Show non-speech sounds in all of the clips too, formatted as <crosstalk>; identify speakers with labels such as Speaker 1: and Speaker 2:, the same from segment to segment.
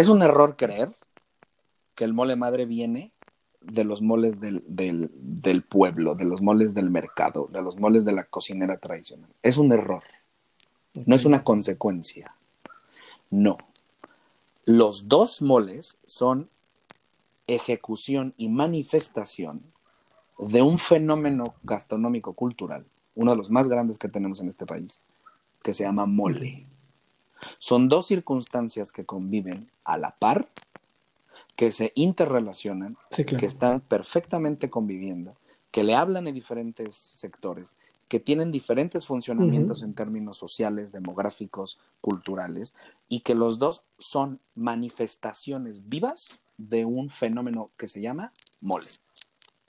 Speaker 1: Es un error creer que el mole madre viene de los moles del, del, del, pueblo, de los moles del mercado, de los moles de la cocinera tradicional. Es un error. No es una consecuencia. No. Los dos moles son ejecución y manifestación de un fenómeno gastronómico cultural, uno de los más grandes que tenemos en este país, que se llama mole. Son dos circunstancias que conviven a la par, que se interrelacionan, que están perfectamente conviviendo, que le hablan en diferentes sectores, que tienen diferentes funcionamientos en términos sociales, demográficos, culturales, y que los dos son manifestaciones vivas de un fenómeno que se llama mole.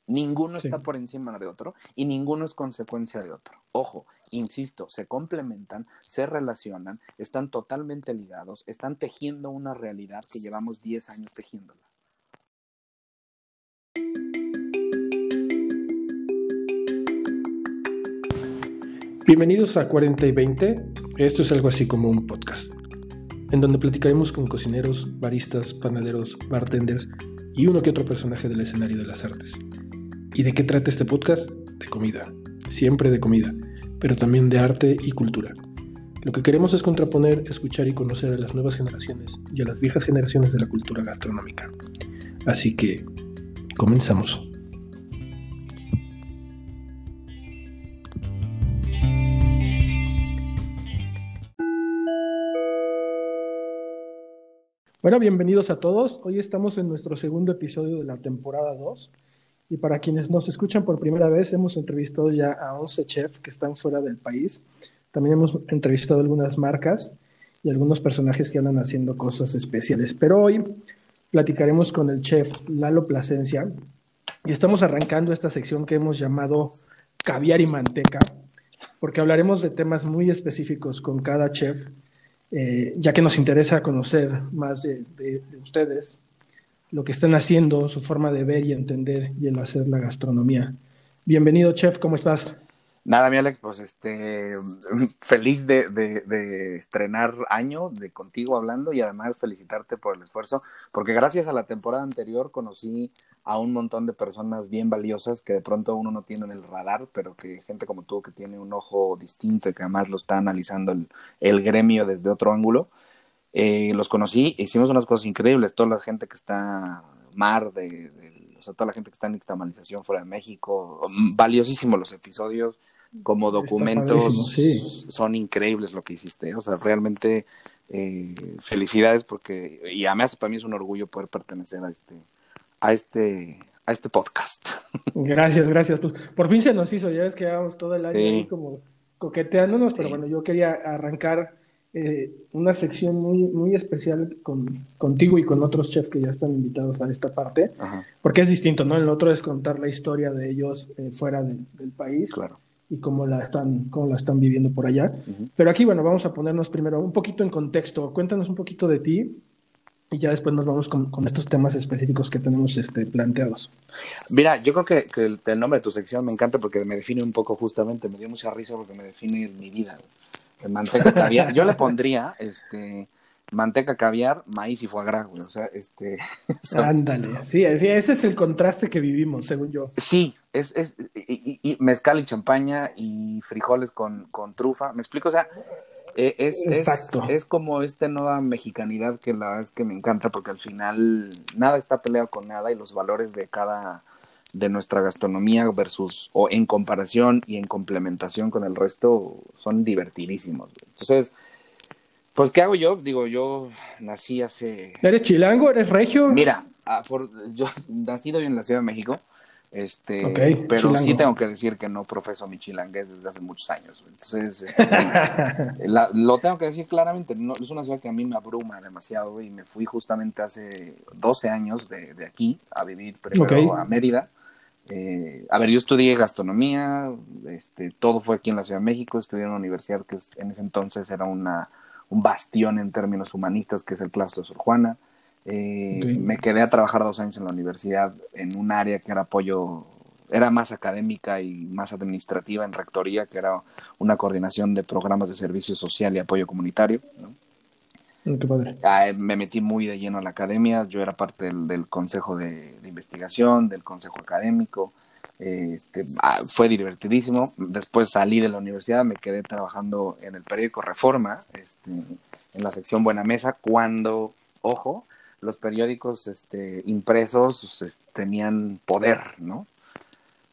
Speaker 1: Ninguno está por encima de otro y ninguno es consecuencia de otro. Ojo, insisto, se complementan, se relacionan, están totalmente ligados, están tejiendo una realidad que llevamos 10 años tejiéndola.
Speaker 2: Bienvenidos a 40 y 20. Esto es algo así como un podcast, en donde platicaremos con cocineros, baristas, panaderos, bartenders y uno que otro personaje del escenario de las artes. ¿Y de qué trata este podcast? De comida, siempre de comida, pero también de arte y cultura. Lo que queremos es contraponer, escuchar y conocer a las nuevas generaciones y a las viejas generaciones de la cultura gastronómica. Así que, comenzamos. Bueno, bienvenidos a todos. Hoy estamos en nuestro segundo episodio de la temporada 2. Y para quienes nos escuchan por primera vez, hemos entrevistado ya a 11 chefs que están fuera del país. También hemos entrevistado algunas marcas y algunos personajes que andan haciendo cosas especiales. Pero hoy platicaremos con el chef Lalo Plasencia y estamos arrancando esta sección que hemos llamado Caviar y Manteca, porque hablaremos de temas muy específicos con cada chef eh, ya que nos interesa conocer más de, ustedes, lo que están haciendo, su forma de ver y entender y el hacer la gastronomía. Bienvenido, chef, ¿cómo estás?
Speaker 1: Nada, mi Alex, pues este, <laughs> feliz de, de, estrenar año, de contigo hablando y además felicitarte por el esfuerzo, porque gracias a la temporada anterior conocí a un montón de personas bien valiosas que de pronto uno no tiene en el radar, pero que gente como tú que tiene un ojo distinto y que además lo está analizando el, gremio desde otro ángulo. Eh, los conocí, hicimos unas cosas increíbles, toda la gente que está mar, de, o sea, toda la gente que está en externalización fuera de México, valiosísimos los episodios, como documentos son increíbles lo que hiciste, o sea, realmente eh, felicidades porque, y además para mí es un orgullo poder pertenecer a este, a este, a este podcast. <laughs>
Speaker 2: Gracias, gracias. Pues, por fin se nos hizo, ya ves que llevamos todo el año ahí como coqueteándonos, pero bueno, yo quería arrancar eh, una sección muy, muy especial con, contigo y con otros chefs que ya están invitados a esta parte, porque es distinto, ¿no? El otro es contar la historia de ellos eh, fuera del país.
Speaker 1: Claro.
Speaker 2: Y cómo la están, cómo la están viviendo por allá. Pero aquí, bueno, vamos a ponernos primero un poquito en contexto. Cuéntanos un poquito de ti, y ya después nos vamos con, estos temas específicos que tenemos este, planteados.
Speaker 1: Mira, yo creo que, que el, nombre de tu sección me encanta porque me define un poco justamente, me dio mucha risa porque me define mi vida. Manteca caviar. Yo le <laughs> pondría este manteca caviar, maíz y foie gras, güey. O sea, este. <laughs>
Speaker 2: Ándale. Sí, ese es el contraste que vivimos, según yo.
Speaker 1: Sí, es, es y, mezcal y champaña y frijoles con, con trufa. ¿Me explico? O sea, eh, es, Exacto. Es, como esta nueva mexicanidad que la verdad es que me encanta porque al final nada está peleado con nada y los valores de cada de nuestra gastronomía versus o en comparación y en complementación con el resto son divertidísimos. Entonces, pues ¿qué hago yo? Digo, yo nací hace
Speaker 2: ¿Eres chilango? ¿Eres regio?
Speaker 1: Mira, yo <laughs> nacido en la Ciudad de México. Este, pero sí tengo que decir que no profeso mi chilangués desde hace muchos años. Entonces, este, <laughs> lo tengo que decir claramente. No, es una ciudad que a mí me abruma demasiado y me fui justamente hace 12 años de, de aquí a vivir primero a Mérida. Eh, a ver, yo estudié gastronomía, este, todo fue aquí en la Ciudad de México, estudié en una universidad que en ese entonces era una, un bastión en términos humanistas, que es el claustro de Sor Juana. Eh, me quedé a trabajar dos años en la universidad en un área que era apoyo, era más académica y más administrativa en rectoría, que era una coordinación de programas de servicio social y apoyo comunitario.
Speaker 2: Mm, padre.
Speaker 1: Ah, me metí muy de lleno a la academia, yo era parte del, consejo de, investigación, del consejo académico, este, ah, fue divertidísimo. Después salí de la universidad, me quedé trabajando en el periódico Reforma, este, en la sección Buena Mesa, cuando, ojo, los periódicos este, impresos este, tenían poder, ¿no?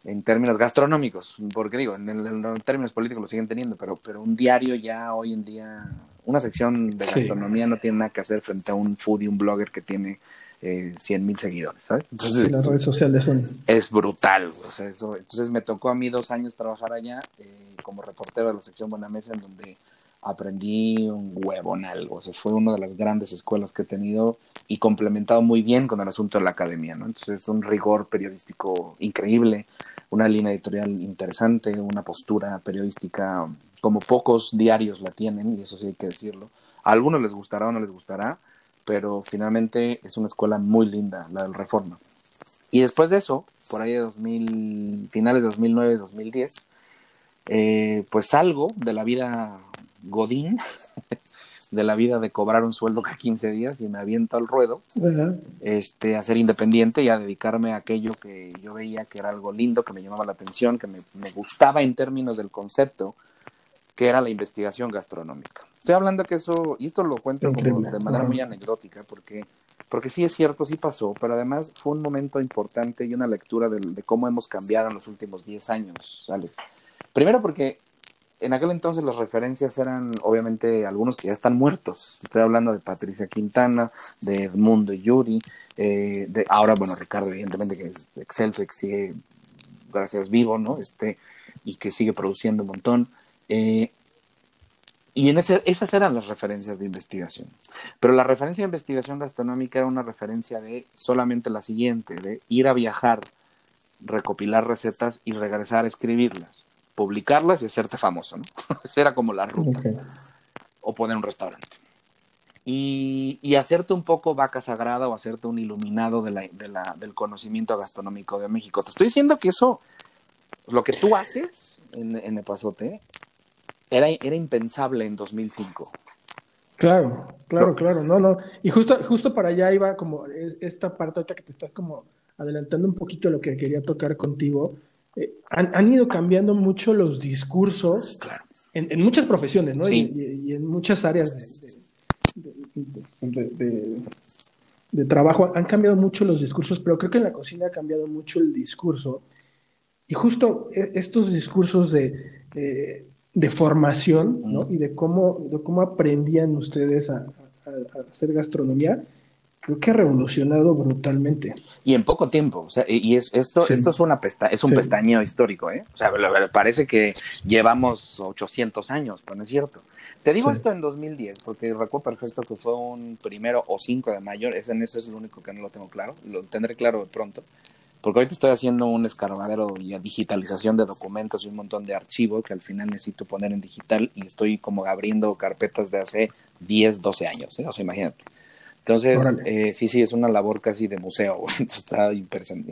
Speaker 1: En términos gastronómicos, porque digo, en, términos políticos lo siguen teniendo, pero, pero un diario ya hoy en día, una sección de gastronomía sí. no tiene nada que hacer frente a un foodie, un blogger que tiene eh, 100 mil seguidores, ¿sabes?
Speaker 2: Entonces, sí, las redes sociales son...
Speaker 1: Es brutal, o sea, eso, entonces me tocó a mí dos años trabajar allá eh, como reportero de la sección Buena Mesa, en donde aprendí un huevo en algo, o sea, fue una de las grandes escuelas que he tenido y complementado muy bien con el asunto de la academia, ¿no? Entonces, un rigor periodístico increíble, una línea editorial interesante, una postura periodística como pocos diarios la tienen, y eso sí hay que decirlo. A algunos les gustará o no les gustará, pero finalmente es una escuela muy linda, la del Reforma. Y después de eso, por ahí de 2000, finales de 2009, 2010, eh, pues salgo de la vida godín, <laughs> de la vida de cobrar un sueldo cada 15 días y me aviento al ruedo, uh -huh. este, a ser independiente y a dedicarme a aquello que yo veía que era algo lindo, que me llamaba la atención, que me, me gustaba en términos del concepto, que era la investigación gastronómica. Estoy hablando que eso, y esto lo cuento como de manera muy anecdótica, porque, porque sí es cierto, sí pasó, pero además fue un momento importante y una lectura de, de cómo hemos cambiado en los últimos 10 años, Alex. Primero porque en aquel entonces las referencias eran obviamente algunos que ya están muertos. Estoy hablando de Patricia Quintana, de Edmundo Yuri, eh, de ahora, bueno, Ricardo, evidentemente, que es excelso, que sigue, gracias, vivo, ¿no? Este, y que sigue produciendo un montón. Eh, y en ese, esas eran las referencias de investigación. Pero la referencia de investigación gastronómica era una referencia de solamente la siguiente, de ir a viajar, recopilar recetas y regresar a escribirlas publicarlas y hacerte famoso, ¿no? <laughs> Esa era como la ruta. Okay. O poner un restaurante. Y, y, hacerte un poco vaca sagrada o hacerte un iluminado de la, de la, del conocimiento gastronómico de México. Te estoy diciendo que eso, lo que tú haces en, en Epazote, era, era impensable en 2005.
Speaker 2: Claro, claro, claro, no, no. Y justo, justo para allá iba como esta parte ahorita que te estás como adelantando un poquito lo que quería tocar contigo, eh, han, han, ido cambiando mucho los discursos
Speaker 1: claro.
Speaker 2: en, en, muchas profesiones, ¿no?
Speaker 1: Sí.
Speaker 2: Y, y, en muchas áreas de, de, de, de, trabajo han cambiado mucho los discursos, pero creo que en la cocina ha cambiado mucho el discurso. Y justo e, estos discursos de, de formación, ¿no? Y de cómo, de cómo aprendían ustedes a, a, a hacer gastronomía, creo que ha revolucionado brutalmente.
Speaker 1: Y en poco tiempo, o sea, y es, esto, sí. esto es, una pesta es un sí. pestañeo histórico, ¿eh? O sea, parece que llevamos 800 años, pero no es cierto. Te digo sí. esto en 2010, porque recuerdo perfecto que fue un primero o 5 de mayo, ese en eso es lo único que no lo tengo claro, lo tendré claro de pronto, porque ahorita estoy haciendo un escarbadero y digitalización de documentos y un montón de archivos que al final necesito poner en digital y estoy como abriendo carpetas de hace 10, 12 años, ¿eh? o sea, imagínate. Entonces, eh, sí, sí, es una labor casi de museo, <laughs> Entonces, está interesante.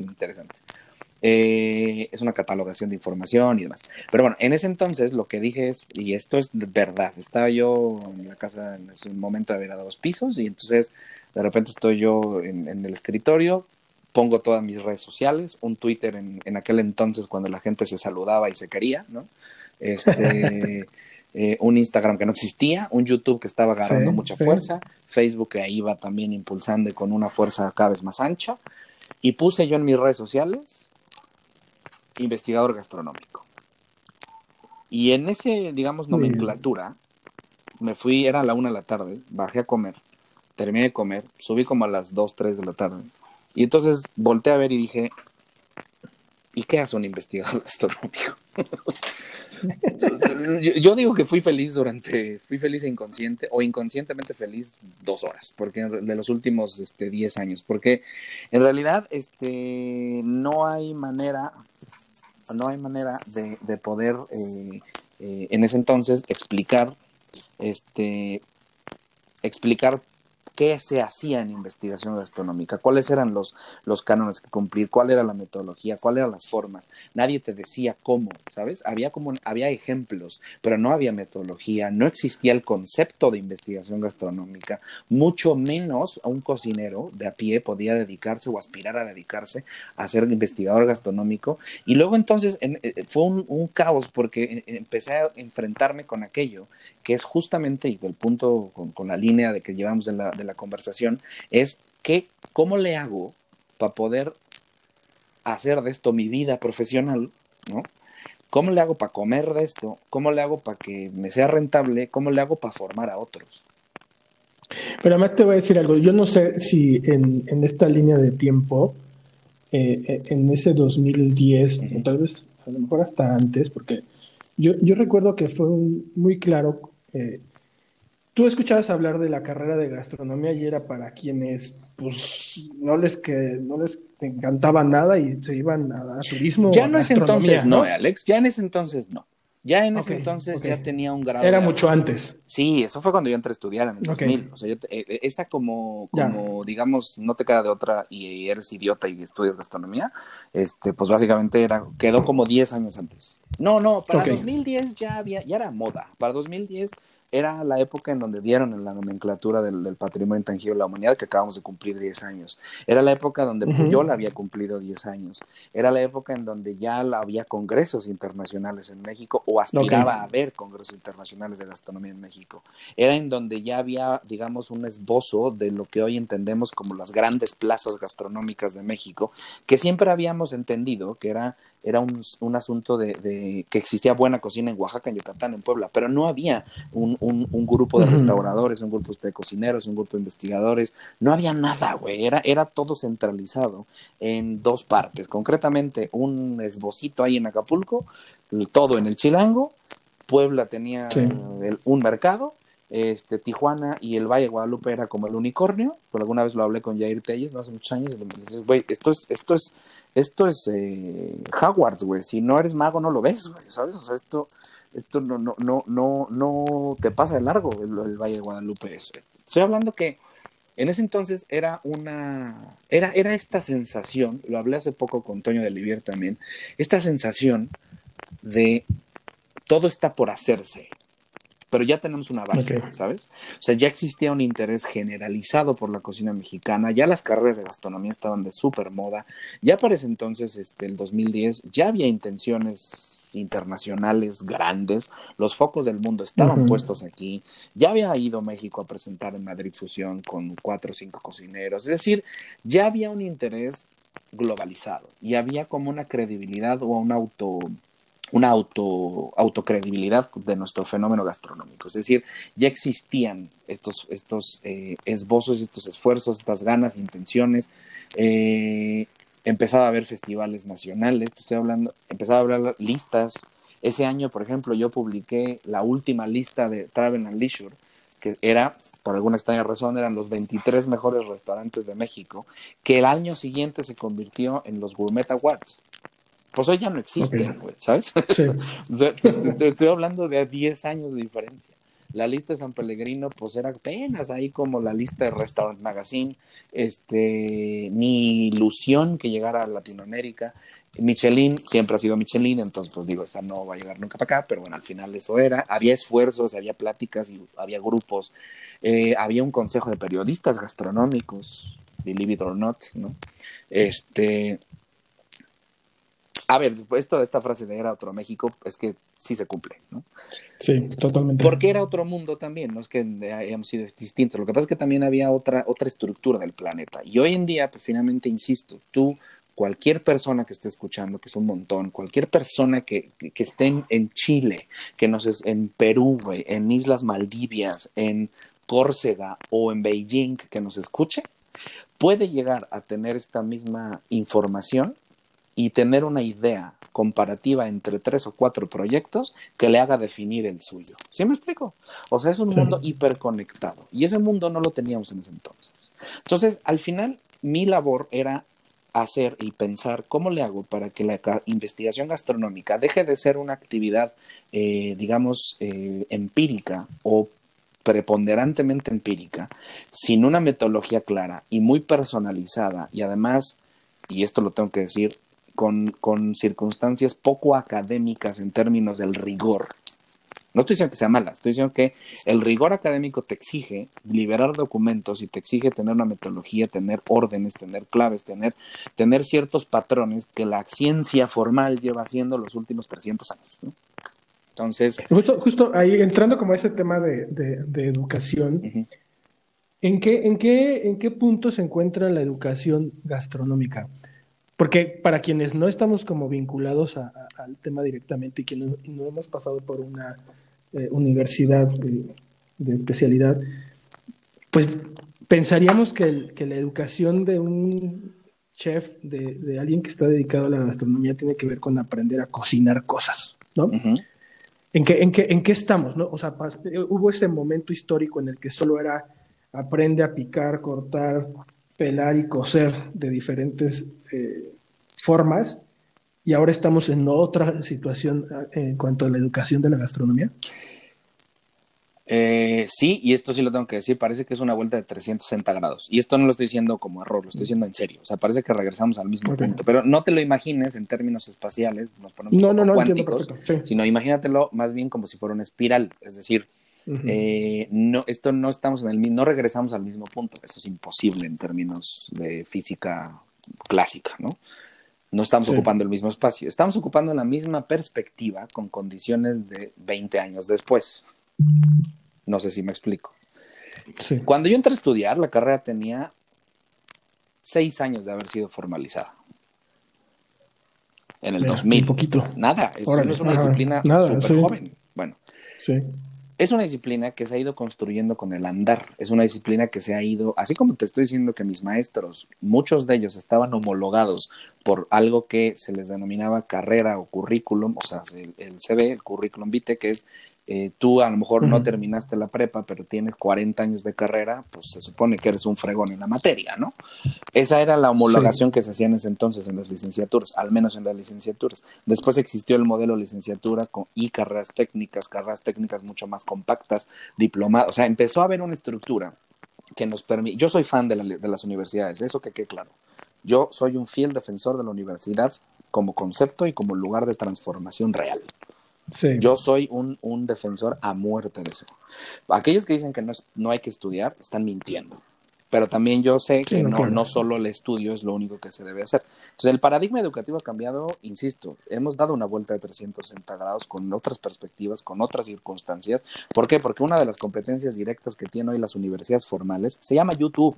Speaker 1: Eh, es una catalogación de información y demás. Pero bueno, en ese entonces lo que dije es, y esto es verdad, estaba yo en la casa en ese momento había dos pisos y entonces de repente estoy yo en, en, el escritorio, pongo todas mis redes sociales, un Twitter en, en aquel entonces cuando la gente se saludaba y se quería, ¿no? <laughs> Este... eh, un Instagram que no existía, un YouTube que estaba agarrando sí, mucha sí. fuerza, Facebook que iba también impulsando y con una fuerza cada vez más ancha, y puse yo en mis redes sociales investigador gastronómico. Y en ese, digamos, nomenclatura, me fui, era a la una de la tarde, bajé a comer, terminé de comer, subí como a las dos, tres de la tarde, y entonces volteé a ver y dije, ¿y qué hace un investigador <laughs> gastronómico? Yo, digo que fui feliz durante, fui feliz e inconsciente o inconscientemente feliz dos horas, porque de los últimos este, 10 años, porque en realidad este, no hay manera, no hay manera de, de poder eh, eh, en ese entonces explicar, este, explicar qué se hacía en investigación gastronómica, cuáles eran los, los cánones que cumplir, cuál era la metodología, cuáles eran las formas. Nadie te decía cómo, ¿sabes? Había como había ejemplos, pero no había metodología, no existía el concepto de investigación gastronómica, mucho menos a un cocinero de a pie podía dedicarse o aspirar a dedicarse a ser investigador gastronómico. Y luego entonces eh, fue un, un caos porque eh, empecé a enfrentarme con aquello que es justamente, el punto con, la línea de que llevamos de la, de la conversación, es que, ¿cómo le hago para poder hacer de esto mi vida profesional? ¿no? ¿Cómo le hago para comer de esto? ¿Cómo le hago para que me sea rentable? ¿Cómo le hago para formar a otros?
Speaker 2: Pero además te voy a decir algo, yo no sé si en, en esta línea de tiempo, eh, eh, en ese 2010, o tal vez a lo mejor hasta antes, porque yo, yo recuerdo que fue muy claro eh, tú escuchabas hablar de la carrera de gastronomía y era para quienes pues no les que no les encantaba nada y se iban a, turismo.
Speaker 1: Ya no es entonces no, Alex, ya en ese entonces no. Ya en ese entonces ya tenía un grado.
Speaker 2: Era mucho antes.
Speaker 1: Sí, eso fue cuando yo entré a estudiar en el 2000. O sea, yo, eh, eh, esa como, como digamos, no te queda de otra y eres idiota y estudias gastronomía, este, pues básicamente era, quedó como 10 años antes. No, no, para 2010 ya había, ya era moda. Para 2010 era la época en donde dieron en la nomenclatura del, patrimonio intangible de la humanidad que acabamos de cumplir 10 años. Era la época donde yo la había cumplido 10 años. Era la época en donde ya había congresos internacionales en México o aspiraba a haber congresos internacionales de gastronomía en México. Era en donde ya había, digamos, un esbozo de lo que hoy entendemos como las grandes plazas gastronómicas de México, que siempre habíamos entendido que era era un, un asunto de, de, que existía buena cocina en Oaxaca, en Yucatán, en Puebla, pero no había un, un, un grupo de restauradores, un grupo de cocineros, un grupo de investigadores, no había nada, güey, era, era todo centralizado en dos partes, concretamente un esbocito ahí en Acapulco, todo en el Chilango, Puebla tenía un mercado este, Tijuana y el Valle de Guadalupe era como el unicornio, por alguna vez lo hablé con Jair Telles, no hace muchos años, y dije, güey, esto es, esto es, esto es eh, Hogwarts, güey, si no eres mago no lo ves, ¿sabes? O sea, esto, esto no, no, no, no, no te pasa de largo el, Valle de Guadalupe. Eso. Estoy hablando que en ese entonces era una, era, era esta sensación, lo hablé hace poco con Toño de Livier también, esta sensación de todo está por hacerse, pero ya tenemos una base, ¿sabes? O sea, ya existía un interés generalizado por la cocina mexicana, ya las carreras de gastronomía estaban de súper moda, ya para ese entonces, este, el 2010, ya había intenciones internacionales grandes, los focos del mundo estaban puestos aquí, ya había ido México a presentar en Madrid Fusión con cuatro o cinco cocineros, es decir, ya había un interés globalizado y había como una credibilidad o un auto una auto, autocredibilidad de nuestro fenómeno gastronómico. Es decir, ya existían estos, estos eh, esbozos, estos esfuerzos, estas ganas, intenciones. Eh, empezaba a haber festivales nacionales, estoy hablando, empezaba a haber listas. Ese año, por ejemplo, yo publiqué la última lista de Travel and Leisure, que era, por alguna extraña razón, eran los 23 mejores restaurantes de México, que el año siguiente se convirtió en los Gourmet Awards pues hoy ya no existen, ¿sabes? <laughs> Sí. estoy, hablando de 10 años de diferencia. La lista de San Pellegrino, pues era apenas ahí como la lista de Restaurant Magazine, este, ni ilusión que llegara a Latinoamérica. Michelin siempre ha sido Michelin, entonces pues digo, esa no va a llegar nunca para acá, pero bueno, al final eso era. Había esfuerzos, había pláticas y había grupos, eh, había un consejo de periodistas gastronómicos, believe it or not, ¿no? Este, a ver, esto, esta frase de era otro México es que sí se cumple, ¿no?
Speaker 2: Sí, totalmente.
Speaker 1: Porque era otro mundo también, no es que hayamos sido distintos. Lo que pasa es que también había otra, otra estructura del planeta. Y hoy en día, pues finalmente, insisto, tú, cualquier persona que esté escuchando, que es un montón, cualquier persona que, que, esté en, Chile, que nos es, en Perú, en Islas Maldivias, en Córcega o en Beijing, que nos escuche, puede llegar a tener esta misma información y tener una idea comparativa entre tres o cuatro proyectos que le haga definir el suyo. ¿Sí me explico? O sea, es un mundo hiperconectado y ese mundo no lo teníamos en ese entonces. Entonces, al final, mi labor era hacer y pensar cómo le hago para que la investigación gastronómica deje de ser una actividad, eh, digamos, eh, empírica o preponderantemente empírica, sin una metodología clara y muy personalizada, y además, y esto lo tengo que decir, con, con circunstancias poco académicas en términos del rigor, no estoy diciendo que sea mala, estoy diciendo que el rigor académico te exige liberar documentos y te exige tener una metodología, tener órdenes, tener claves, tener, tener ciertos patrones que la ciencia formal lleva haciendo los últimos 300 años. Entonces.
Speaker 2: Justo, justo ahí, entrando como a ese tema de, educación, ¿en, qué, en, qué, ¿en qué punto se encuentra la educación gastronómica? Porque para quienes no estamos como vinculados al tema directamente y que no hemos pasado por una eh, universidad de, especialidad, pues pensaríamos que, que, la educación de un chef, de, alguien que está dedicado a la gastronomía, tiene que ver con aprender a cocinar cosas, ¿no? ¿En, qué, en, qué, ¿En qué estamos? ¿no? O sea, eh, hubo ese momento histórico en el que solo era aprende a picar, cortar, pelar y coser de diferentes eh, formas, y ahora estamos en otra situación eh, en cuanto a la educación de la gastronomía.
Speaker 1: Eh, sí, y esto sí lo tengo que decir, parece que es una vuelta de 360 grados. Y esto no lo estoy diciendo como error, lo estoy diciendo en serio. O sea, parece que regresamos al mismo punto. Pero no te lo imagines en términos espaciales, nos ponemos no, no, no, cuánticos, sino imagínatelo más bien como si fuera una espiral. Es decir, eh, no, esto no estamos en el no regresamos al mismo punto. Eso es imposible en términos de física clásica, ¿no? No estamos ocupando el mismo espacio, estamos ocupando la misma perspectiva con condiciones de 20 años después. No sé si me explico. Cuando yo entré a estudiar, la carrera tenía seis años de haber sido formalizada. En el 2000. Un
Speaker 2: poquito.
Speaker 1: Nada, eso no es una disciplina súper joven. Bueno, sí es una disciplina que se ha ido construyendo con el andar, es una disciplina que se ha ido, así como te estoy diciendo que mis maestros, muchos de ellos estaban homologados por algo que se les denominaba carrera o currículum, o sea, el, el CV, el currículum vitae, que es eh, tú a lo mejor no terminaste la prepa, pero tienes 40 años de carrera, pues se supone que eres un fregón en la materia, ¿no? Esa era la homologación que se hacía en ese entonces en las licenciaturas, al menos en las licenciaturas. Después existió el modelo licenciatura con, y carreras técnicas, carreras técnicas mucho más compactas, diplomadas, o sea, empezó a haber una estructura que nos permite, yo soy fan de, de las universidades, eso que quede claro. Yo soy un fiel defensor de la universidad como concepto y como lugar de transformación real. Yo soy un, un, defensor a muerte de eso. Aquellos que dicen que no, no hay que estudiar están mintiendo. Pero también yo sé que no, no, solo el estudio es lo único que se debe hacer. Entonces, el paradigma educativo ha cambiado, insisto, hemos dado una vuelta de 360 grados con otras perspectivas, con otras circunstancias. ¿Por qué? Porque una de las competencias directas que tienen hoy las universidades formales se llama YouTube.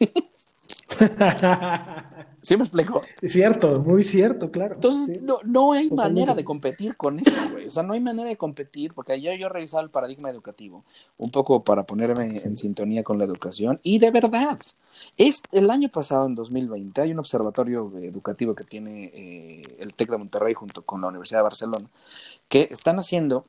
Speaker 1: <laughs> <laughs> ¿Sí me explico?
Speaker 2: Cierto, muy cierto, claro.
Speaker 1: Entonces, no, no, hay manera de competir con eso, güey. O sea, no hay manera de competir, porque ayer yo he revisado el paradigma educativo, un poco para ponerme en sintonía con la educación, y de verdad, es, el año pasado, en 2020, hay un observatorio educativo que tiene eh, el TEC de Monterrey junto con la Universidad de Barcelona, que están haciendo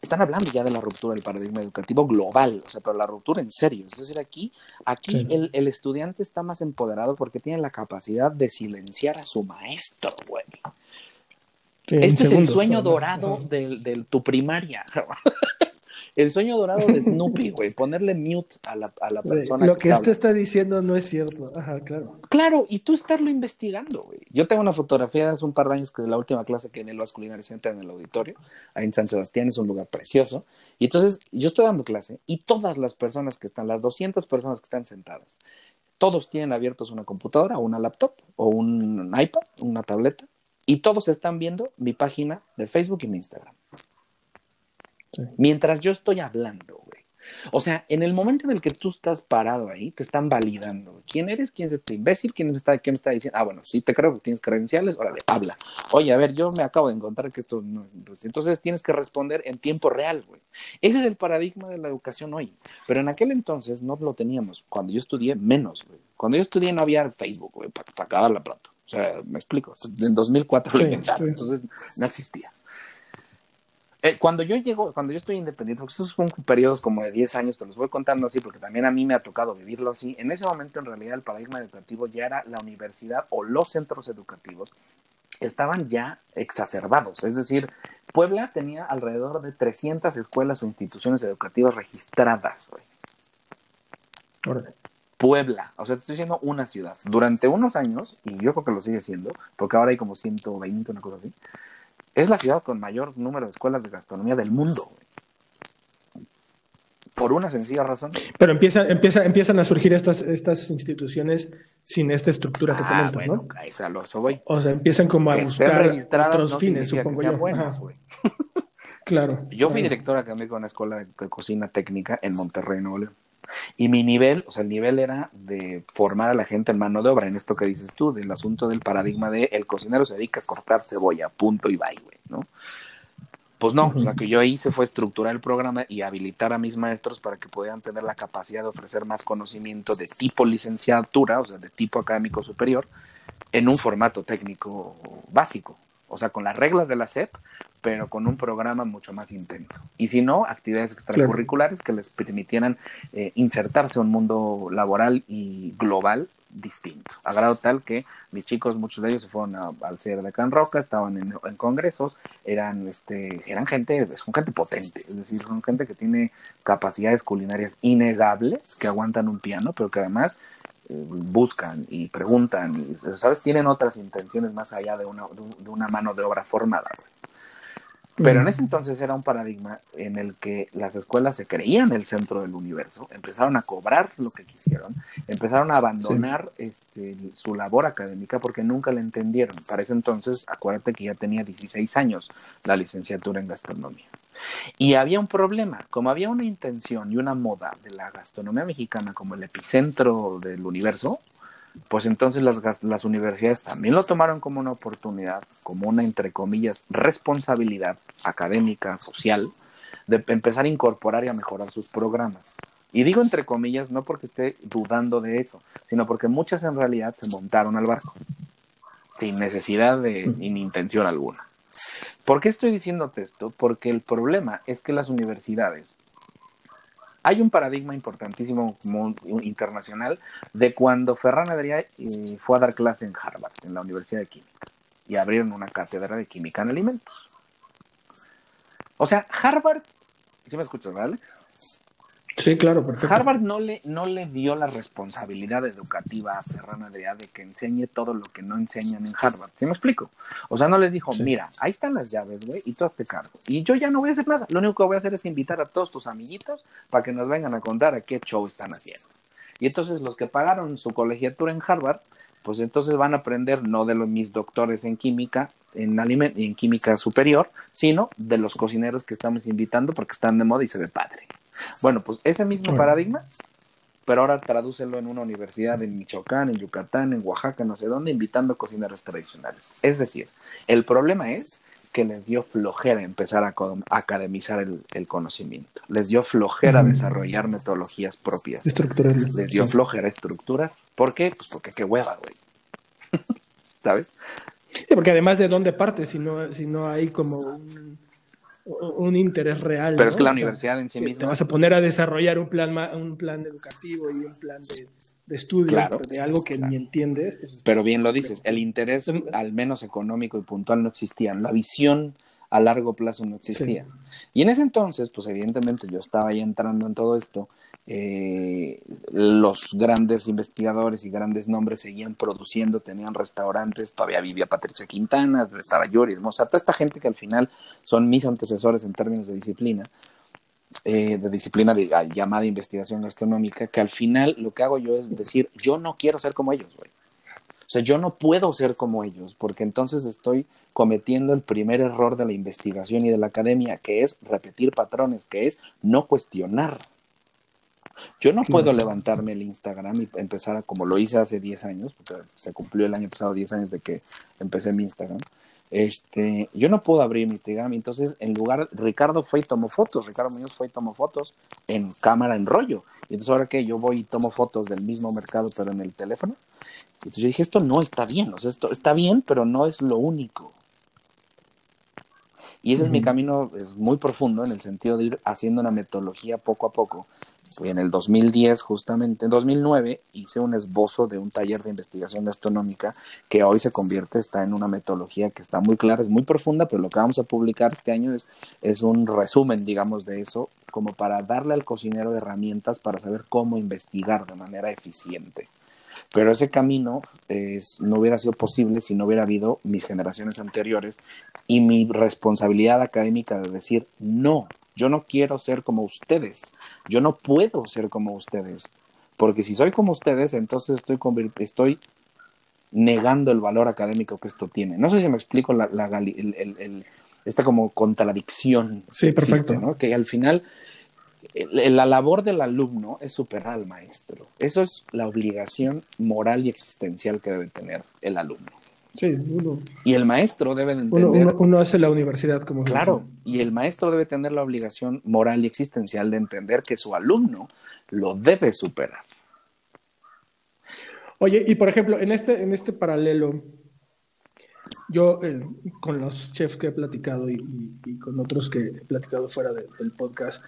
Speaker 1: están hablando ya de la ruptura del paradigma educativo global, o sea, pero la ruptura en serio. Es decir, aquí, aquí el, el, estudiante está más empoderado porque tiene la capacidad de silenciar a su maestro, güey. este es el sueño dorado de, de tu primaria. <laughs> El sueño dorado de <laughs> Snoopy, güey, ponerle mute a la, a la persona.
Speaker 2: Lo que, usted está diciendo no es cierto. Ajá, claro.
Speaker 1: Claro, y tú estarlo investigando, güey. Yo tengo una fotografía de hace un par de años que de la última clase que en el Vasco Culinario Center en el auditorio, ahí en San Sebastián, es un lugar precioso. Y entonces yo estoy dando clase y todas las personas que están, las 200 personas que están sentadas, todos tienen abiertos una computadora, o una laptop, o un iPad, una tableta, y todos están viendo mi página de Facebook y mi Instagram. Mientras yo estoy hablando, güey. O sea, en el momento en el que tú estás parado ahí, te están validando. ¿Quién eres? ¿Quién es este imbécil? ¿Quién me está, quién está diciendo? Ah, bueno, sí te creo que tienes credenciales, órale, habla. Oye, a ver, yo me acabo de encontrar que esto no. Pues, entonces tienes que responder en tiempo real, güey. Ese es el paradigma de la educación hoy. Pero en aquel entonces no lo teníamos. Cuando yo estudié, menos, güey. Cuando yo estudié no había Facebook, güey, para, acabarla pronto. O sea, me explico. En 2004 lo inventaron, entonces no existía. Eh, cuando yo llego, cuando yo estoy independiente, porque estos son periodos como de 10 años, te los voy contando así, porque también a mí me ha tocado vivirlo así. En ese momento, en realidad, el paradigma educativo ya era la universidad o los centros educativos estaban ya exacerbados. Es decir, Puebla tenía alrededor de 300 escuelas o instituciones educativas registradas. Güey. Puebla, o sea, te estoy diciendo una ciudad. Durante unos años, y yo creo que lo sigue siendo, porque ahora hay como 120, una cosa así, es la ciudad con mayor número de escuelas de gastronomía del mundo. Güey por una sencilla razón.
Speaker 2: Pero empieza, empieza, empiezan a surgir estas, estas instituciones sin esta estructura que ah, comentas, bueno, ¿no?
Speaker 1: A eso, lo voy.
Speaker 2: O sea, empiezan como a buscar otros fines, supongo yo. Buenas, <laughs> claro.
Speaker 1: Yo fui director académico de una escuela de cocina técnica en Monterrey, Nuevo León. Y mi nivel, o sea, el nivel era de formar a la gente en mano de obra, en esto que dices tú, del asunto del paradigma de el cocinero se dedica a cortar cebolla, punto y bye, güey, ¿no? Pues no, lo que yo hice fue estructurar el programa y habilitar a mis maestros para que pudieran tener la capacidad de ofrecer más conocimiento de tipo licenciatura, o sea, de tipo académico superior, en un formato técnico básico, o sea, con las reglas de la SEP, pero con un programa mucho más intenso. Y si no, actividades extracurriculares que les permitieran eh, insertarse en un mundo laboral y global distinto, a grado tal que mis chicos, muchos de ellos se fueron al Sierra de Can Roca, estaban en, congresos, eran, este, eran gente, son gente potente, es decir, son gente que tiene capacidades culinarias innegables, que aguantan un piano, pero que además buscan y preguntan, y, ¿sabes? Tienen otras intenciones más allá de una, de una mano de obra formada. Pero en ese entonces era un paradigma en el que las escuelas se creían el centro del universo, empezaron a cobrar lo que quisieron, empezaron a abandonar este, su labor académica porque nunca la entendieron. Para ese entonces, acuérdate que ya tenía 16 años la licenciatura en gastronomía. Y había un problema, como había una intención y una moda de la gastronomía mexicana como el epicentro del universo, pues entonces las, las universidades también lo tomaron como una oportunidad, como una, entre comillas, responsabilidad académica, social, de empezar a incorporar y a mejorar sus programas. Y digo entre comillas no porque esté dudando de eso, sino porque muchas en realidad se montaron al barco, sin necesidad de ni intención alguna. ¿Por qué estoy diciéndote esto? Porque el problema es que las universidades hay un paradigma importantísimo internacional de cuando Ferran Adrià eh, fue a dar clase en Harvard, en la Universidad de Química, y abrieron una cátedra de química en alimentos. O sea, Harvard, ¿sí me escuchas, ¿vale?
Speaker 2: Sí, claro, perfecto.
Speaker 1: Harvard no le, no le dio la responsabilidad educativa a Ferran Adrià de que enseñe todo lo que no enseñan en Harvard. ¿Sí me explico? O sea, no les dijo, mira, ahí están las llaves, güey, y tú te cargo. Y yo ya no voy a hacer nada. Lo único que voy a hacer es invitar a todos tus amiguitos para que nos vengan a contar a qué show están haciendo. Y entonces los que pagaron su colegiatura en Harvard, pues entonces van a aprender no de los mis doctores en química, en y en química superior, sino de los cocineros que estamos invitando porque están de moda y se ve padre. Bueno, pues ese mismo paradigma, pero ahora tradúcelo en una universidad en Michoacán, en Yucatán, en Oaxaca, no sé dónde, invitando cocineros tradicionales. Es decir, el problema es que les dio flojera empezar a academizar el, conocimiento. Les dio flojera desarrollar metodologías propias. Les dio flojera estructura. ¿Por qué? Pues porque qué hueva, güey. <laughs> ¿Sabes?
Speaker 2: porque además de dónde parte, si no, si no hay como un un interés real.
Speaker 1: Pero es que la universidad en sí misma.
Speaker 2: Te vas a poner a desarrollar un plan, un plan educativo y un plan de, de estudio de algo que ni entiendes. Pues,
Speaker 1: pero bien lo dices, el interés, al menos económico y puntual, no existía. La visión a largo plazo no existía. Y en ese entonces, pues evidentemente yo estaba ya entrando en todo esto eh, los grandes investigadores y grandes nombres seguían produciendo, tenían restaurantes, todavía vivía Patricia Quintana, estaba Yuri, o sea, toda esta gente que al final son mis antecesores en términos de disciplina, eh, de disciplina de, ah, llamada investigación gastronómica, que al final lo que hago yo es decir, yo no quiero ser como ellos, güey. O sea, yo no puedo ser como ellos, porque entonces estoy cometiendo el primer error de la investigación y de la academia, que es repetir patrones, que es no cuestionar. Yo no puedo levantarme el Instagram y empezar a, como lo hice hace 10 años, porque se cumplió el año pasado 10 años de que empecé mi Instagram. Este, yo no puedo abrir mi Instagram, entonces en lugar, Ricardo fue y tomó fotos, Ricardo Muñoz fue y tomó fotos en cámara en rollo. Y entonces ahora que yo voy y tomo fotos del mismo mercado, pero en el teléfono, entonces yo dije, esto no está bien, o sea, esto está bien, pero no es lo único. Y ese es mi camino, es muy profundo en el sentido de ir haciendo una metodología poco a poco en el 2010, justamente, en 2009, hice un esbozo de un taller de investigación gastronómica que hoy se convierte, está en una metodología que está muy clara, es muy profunda, pero lo que vamos a publicar este año es, es un resumen, digamos, de eso, como para darle al cocinero herramientas para saber cómo investigar de manera eficiente. Pero ese camino no hubiera sido posible si no hubiera habido mis generaciones anteriores y mi responsabilidad académica de decir, no, yo no quiero ser como ustedes, yo no puedo ser como ustedes, porque si soy como ustedes, entonces estoy, estoy negando el valor académico que esto tiene. No sé si me explico la, el, esta como contradicción.
Speaker 2: Sí, perfecto.
Speaker 1: Que al final la labor del alumno es superar al maestro. Eso es la obligación moral y existencial que debe tener el alumno.
Speaker 2: Sí, uno.
Speaker 1: Y el maestro debe entender.
Speaker 2: Uno, hace la universidad como.
Speaker 1: Claro, y el maestro debe tener la obligación moral y existencial de entender que su alumno lo debe superar.
Speaker 2: Oye, y por ejemplo, en este, en este paralelo, yo eh, con los chefs que he platicado y, con otros que he platicado fuera del podcast,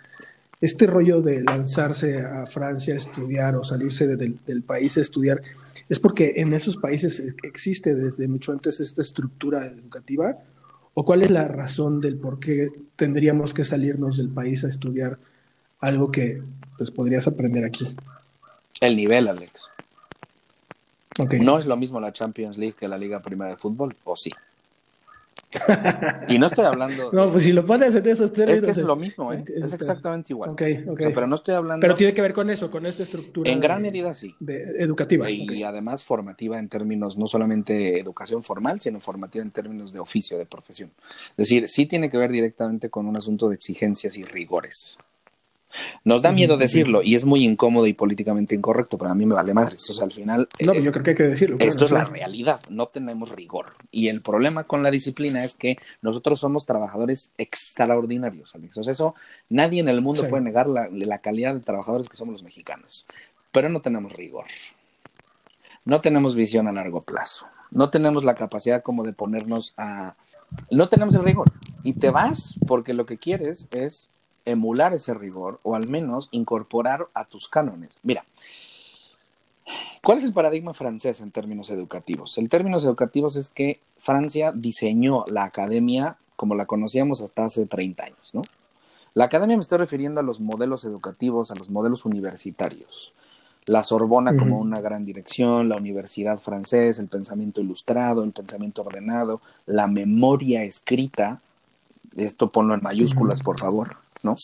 Speaker 2: este rollo de lanzarse a Francia a estudiar o salirse del, país a estudiar, ¿es porque en esos países existe desde mucho antes esta estructura educativa? ¿O cuál es la razón del por qué tendríamos que salirnos del país a estudiar algo que pues, podrías aprender aquí?
Speaker 1: El nivel, Alex. No es lo mismo la Champions League que la Liga Primera de Fútbol, ¿o sí? Y no estoy hablando. <laughs>
Speaker 2: No, pues si lo pones en esos
Speaker 1: términos. Es que es lo mismo, ¿eh? es exactamente igual.
Speaker 2: Okay, okay.
Speaker 1: pero no estoy hablando.
Speaker 2: Pero tiene que ver con eso, con esta estructura.
Speaker 1: En gran medida sí.
Speaker 2: educativa.
Speaker 1: Y además formativa en términos no solamente educación formal, sino formativa en términos de oficio, de profesión. Es decir, sí tiene que ver directamente con un asunto de exigencias y rigores. Nos da miedo decirlo y es muy incómodo y políticamente incorrecto, pero a mí me vale madre. O sea, al final.
Speaker 2: No, eh, yo creo que hay que decirlo.
Speaker 1: esto es la realidad, no tenemos rigor. Y el problema con la disciplina es que nosotros somos trabajadores extraordinarios, Alex. O sea, eso nadie en el mundo puede negar la, la calidad de trabajadores que somos los mexicanos. Pero no tenemos rigor. No tenemos visión a largo plazo. No tenemos la capacidad como de ponernos a. No tenemos el rigor. Y te vas porque lo que quieres es emular ese rigor o al menos incorporar a tus cánones. Mira, ¿cuál es el paradigma francés en términos educativos? En términos educativos es que Francia diseñó la academia como la conocíamos hasta hace 30 años, ¿no? La academia me estoy refiriendo a los modelos educativos, a los modelos universitarios. La Sorbona como una gran dirección, la universidad francesa, el pensamiento ilustrado, el pensamiento ordenado, la memoria escrita, esto ponlo en mayúsculas, por favor, ¿no?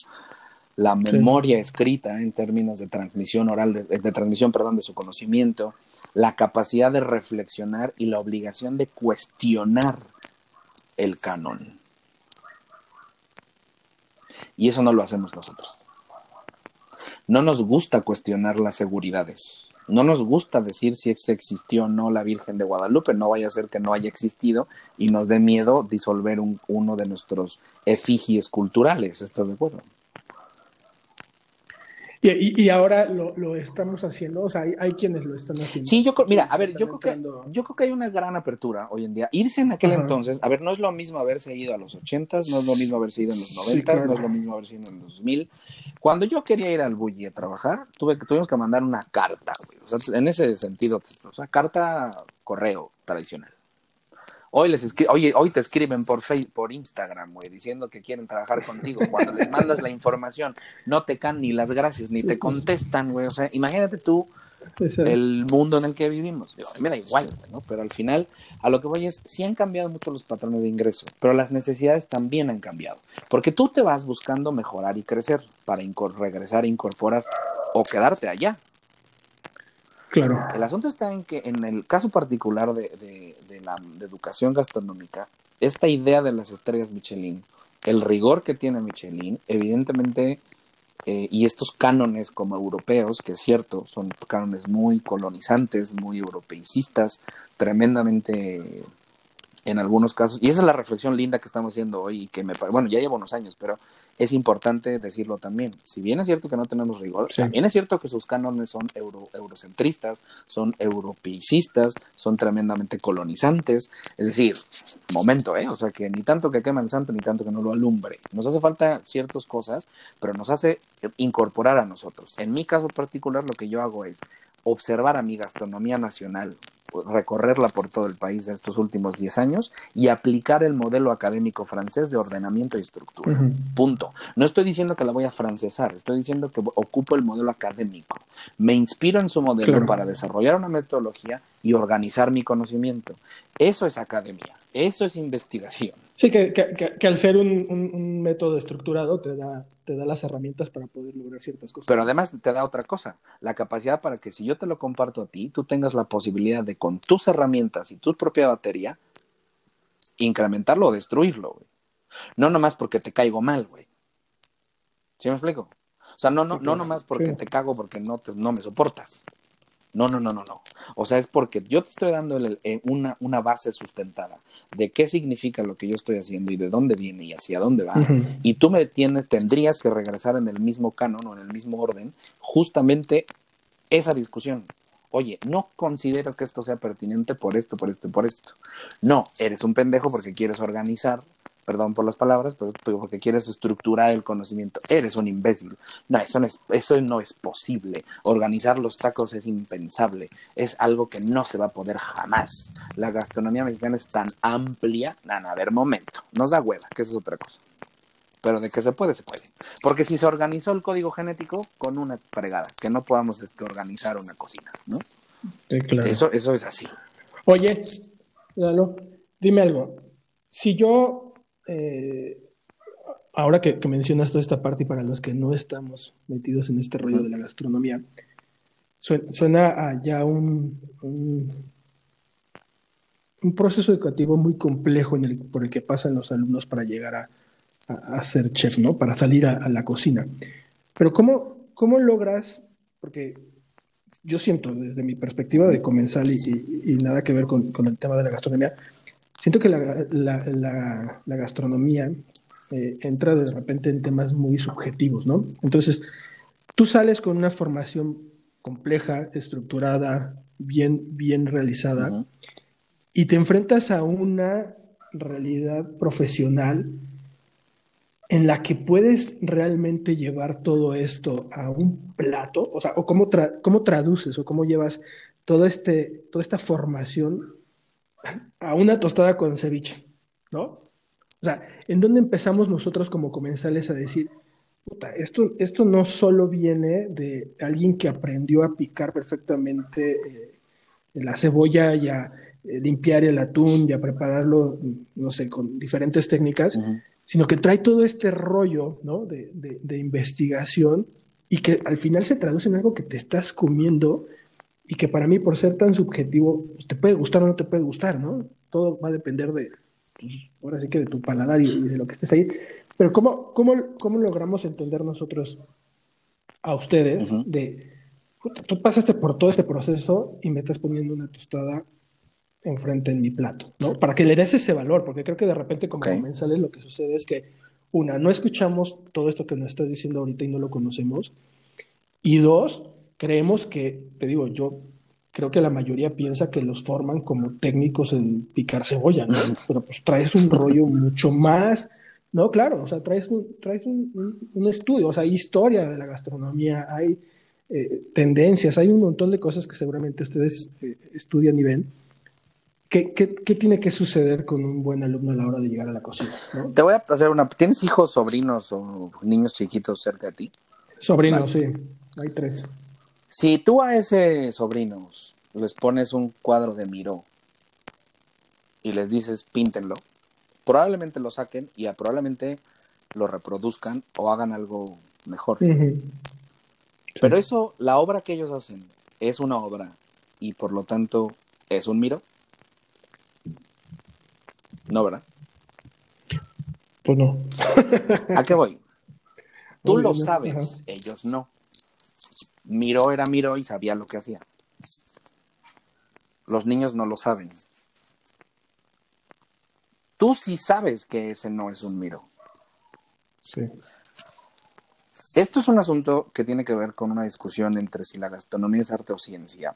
Speaker 1: La memoria escrita en términos de transmisión oral, de, transmisión, perdón, de su conocimiento, la capacidad de reflexionar y la obligación de cuestionar el canon. Y eso no lo hacemos nosotros. No nos gusta cuestionar las seguridades. No nos gusta decir si existió o no la Virgen de Guadalupe, no vaya a ser que no haya existido y nos dé miedo disolver uno de nuestros efigies culturales, ¿estás de acuerdo?
Speaker 2: Y, ahora lo, estamos haciendo, o sea, hay, quienes lo están haciendo.
Speaker 1: Sí, yo mira, a ver, yo creo, que, yo creo que hay una gran apertura hoy en día. Irse en aquel entonces, a ver, no es lo mismo haberse ido a los ochentas, no es lo mismo haberse ido en los noventas, no es lo mismo haberse ido en los 2000. Cuando yo quería ir al Bulli a trabajar, tuve, tuvimos que mandar una carta, O sea, en ese sentido, o sea, carta correo tradicional. Hoy les oye, hoy te escriben por Facebook, por Instagram, güey, diciendo que quieren trabajar contigo. Cuando les mandas la información, no te can ni las gracias, ni te contestan, güey. O sea, imagínate tú el mundo en el que vivimos. a mí me da igual, ¿no? Pero al final, a lo que voy es, sí han cambiado mucho los patrones de ingreso, pero las necesidades también han cambiado. Porque tú te vas buscando mejorar y crecer para regresar incorporar o quedarte allá.
Speaker 2: Claro.
Speaker 1: El asunto está en que en el caso particular de, la educación gastronómica, esta idea de las estrellas Michelin, el rigor que tiene Michelin, evidentemente, eh, y estos cánones como europeos, que es cierto, son cánones muy colonizantes, muy europeicistas, tremendamente en algunos casos, y esa es la reflexión linda que estamos haciendo hoy, y que me bueno, ya llevo unos años, pero es importante decirlo también. Si bien es cierto que no tenemos rigor, también es cierto que sus cánones son euro, eurocentristas, son europeicistas, son tremendamente colonizantes. Es decir, momento, ¿eh? O sea, que ni tanto que quema el santo, ni tanto que no lo alumbre. Nos hace falta ciertas cosas, pero nos hace incorporar a nosotros. En mi caso particular, lo que yo hago es observar a mi gastronomía nacional, recorrerla por todo el país en estos últimos 10 años y aplicar el modelo académico francés de ordenamiento y estructura. Punto. No estoy diciendo que la voy a francesar, estoy diciendo que ocupo el modelo académico. Me inspiro en su modelo para desarrollar una metodología y organizar mi conocimiento. Eso es academia, eso es investigación.
Speaker 2: Sí, que, que, al ser un, método estructurado te da, te da las herramientas para poder lograr ciertas cosas.
Speaker 1: Pero además te da otra cosa, la capacidad para que si yo te lo comparto a ti, tú tengas la posibilidad de con tus herramientas y tu propia batería, incrementarlo o destruirlo, güey. No nomás porque te caigo mal, güey. ¿Sí me explico? O sea, no, no, no nomás porque te cago porque no, no me soportas. No, no, no, no, no. O sea, es porque yo te estoy dando eh, una, una, base sustentada de qué significa lo que yo estoy haciendo y de dónde viene y hacia dónde va. Y tú me tienes, tendrías que regresar en el mismo canon o en el mismo orden, justamente esa discusión. Oye, no considero que esto sea pertinente por esto, por esto y por esto. No, eres un pendejo porque quieres organizar perdón por las palabras, pero porque quieres estructurar el conocimiento. Eres un imbécil. No, eso no es, eso no es posible. Organizar los tacos es impensable. Es algo que no se va a poder jamás. La gastronomía mexicana es tan amplia. Nada, a ver, momento. Nos da hueva, que eso es otra cosa. Pero de que se puede, se puede. Porque si se organizó el código genético con una fregada, que no podamos este, organizar una cocina, ¿no?
Speaker 2: Sí, claro.
Speaker 1: Eso, eso es así.
Speaker 2: Oye, Lalo, dime algo. Si yo eh, ahora que, mencionas toda esta parte y para los que no estamos metidos en este rollo de la gastronomía, suena, a ya un, un, proceso educativo muy complejo en el, por el que pasan los alumnos para llegar a, a, ser chef, ¿no? Para salir a, la cocina. Pero ¿cómo, cómo logras, porque yo siento desde mi perspectiva de comensal y, nada que ver con, con, el tema de la gastronomía, Siento que la, gastronomía eh, entra de repente en temas muy subjetivos, ¿no? Entonces, tú sales con una formación compleja, estructurada, bien, bien realizada, y te enfrentas a una realidad profesional en la que puedes realmente llevar todo esto a un plato, o sea, o cómo, cómo traduces o cómo llevas todo este, toda esta formación a una tostada con ceviche, ¿no? O sea, ¿en dónde empezamos nosotros como comensales a decir, puta, esto, esto no solo viene de alguien que aprendió a picar perfectamente eh, la cebolla y a eh, limpiar el atún y a prepararlo, no sé, con diferentes técnicas, sino que trae todo este rollo, ¿no? De, de investigación y que al final se traduce en algo que te estás comiendo y que para mí, por ser tan subjetivo, pues, te puede gustar o no te puede gustar, ¿no? Todo va a depender de, pues, ahora sí que de tu paladar y, de lo que estés ahí. Pero ¿cómo, cómo, cómo logramos entender nosotros a ustedes de, tú pasaste por todo este proceso y me estás poniendo una tostada enfrente en mi plato, ¿no? Para que le des ese valor, porque creo que de repente como comensales lo que sucede es que, una, no escuchamos todo esto que nos estás diciendo ahorita y no lo conocemos, y dos, creemos que, te digo, yo creo que la mayoría piensa que los forman como técnicos en picar cebolla, ¿no? Pero pues traes un rollo mucho más, no, claro, o sea, traes un, traes un, un, estudio, o sea, hay historia de la gastronomía, hay eh, tendencias, hay un montón de cosas que seguramente ustedes eh, estudian y ven. ¿Qué, ¿Qué, qué, tiene que suceder con un buen alumno a la hora de llegar a la cocina?
Speaker 1: Te voy a hacer una. ¿Tienes hijos, sobrinos o niños chiquitos cerca de ti?
Speaker 2: Sobrinos, sí. Hay tres.
Speaker 1: Si tú a ese sobrinos les pones un cuadro de Miró y les dices píntenlo, probablemente lo saquen y probablemente lo reproduzcan o hagan algo mejor. Pero eso, la obra que ellos hacen es una obra y por lo tanto es un Miró. No, ¿verdad?
Speaker 2: Pues no.
Speaker 1: ¿A qué voy? Tú lo sabes, ellos no. Miró era Miró y sabía lo que hacía. Los niños no lo saben. tú sí sabes que ese no es un miro.
Speaker 2: Sí.
Speaker 1: Esto es un asunto que tiene que ver con una discusión entre si la gastronomía es arte o ciencia.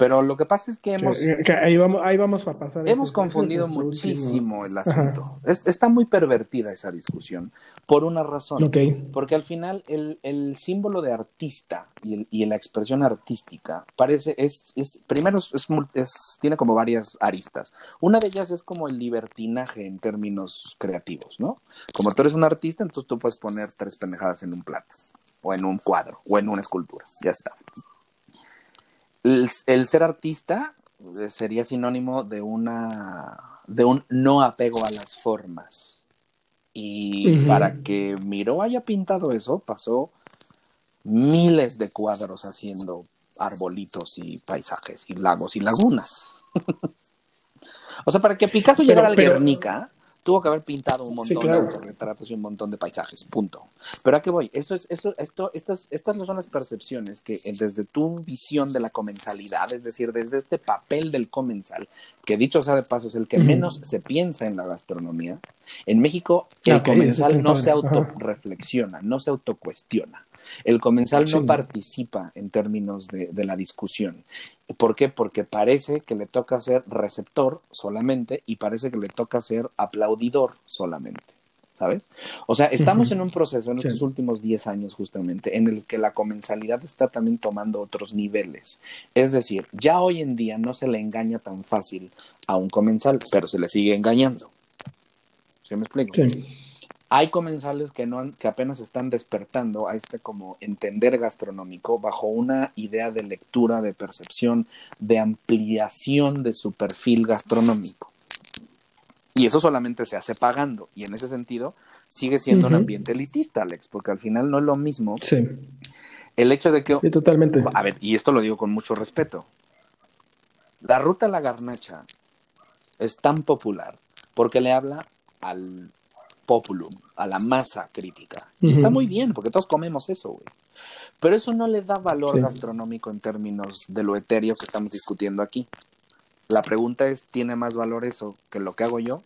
Speaker 1: Pero lo que pasa es que hemos...
Speaker 2: Que- que ahí, vamos, ahí vamos a pasar.
Speaker 1: Hemos confundido muchísimo
Speaker 2: último-
Speaker 1: el asunto. Es- está muy pervertida esa discusión por una razón.
Speaker 2: Ok.
Speaker 1: Porque al final el, el símbolo de artista y, el- y la expresión artística parece, es, es primero es, es- tiene como varias aristas. Una de ellas es como el libertinaje en términos creativos, ¿no? Como tú eres un artista, entonces tú puedes poner tres pendejadas en un plato, o en un cuadro, o en una escultura, ya está. El, el ser artista eh, sería sinónimo de una de un no apego a las formas. Y para que Miró haya pintado eso, pasó miles de cuadros haciendo arbolitos y paisajes y lagos y lagunas. <laughs> o sea, para que Picasso
Speaker 2: Pero-
Speaker 1: llegara al
Speaker 2: pero-
Speaker 1: Guernica, tuvo que haber pintado un
Speaker 2: Sí,
Speaker 1: montón
Speaker 2: claro.
Speaker 1: de autorretratos y un montón de paisajes, punto. Pero a qué voy, eso es, eso, esto, estas, estas no son las percepciones que eh, desde tu visión de la comensalidad, es decir, desde este papel del comensal, que dicho sea de paso es el que menos se piensa en la gastronomía, en México el comensal no se autorreflexiona, no se autocuestiona. El comensal
Speaker 2: Sí.
Speaker 1: no participa en términos de, de la discusión. ¿Por qué? Porque parece que le toca ser receptor solamente y parece que le toca ser aplaudidor solamente. ¿Sabes? O sea, estamos en un proceso en
Speaker 2: Sí.
Speaker 1: estos últimos 10 años justamente en el que la comensalidad está también tomando otros niveles. Es decir, ya hoy en día no se le engaña tan fácil a un comensal, pero se le sigue engañando. ¿Sí me explico?
Speaker 2: Sí.
Speaker 1: Hay comensales que, no han- que apenas están despertando a este como entender gastronómico bajo una idea de lectura, de percepción, de ampliación de su perfil gastronómico. Y eso solamente se hace pagando. Y en ese sentido sigue siendo un ambiente elitista, Alex, porque al final no es lo mismo
Speaker 2: Sí.
Speaker 1: el hecho de que...
Speaker 2: Sí, totalmente.
Speaker 1: A ver, y esto lo digo con mucho respeto. La ruta a la garnacha es tan popular porque le habla al populum, a la masa crítica. Está muy bien, porque todos comemos eso, güey. Pero eso no le da valor
Speaker 2: Sí.
Speaker 1: gastronómico en términos de lo etéreo que estamos discutiendo aquí. La pregunta es, ¿tiene más valor eso que lo que hago yo?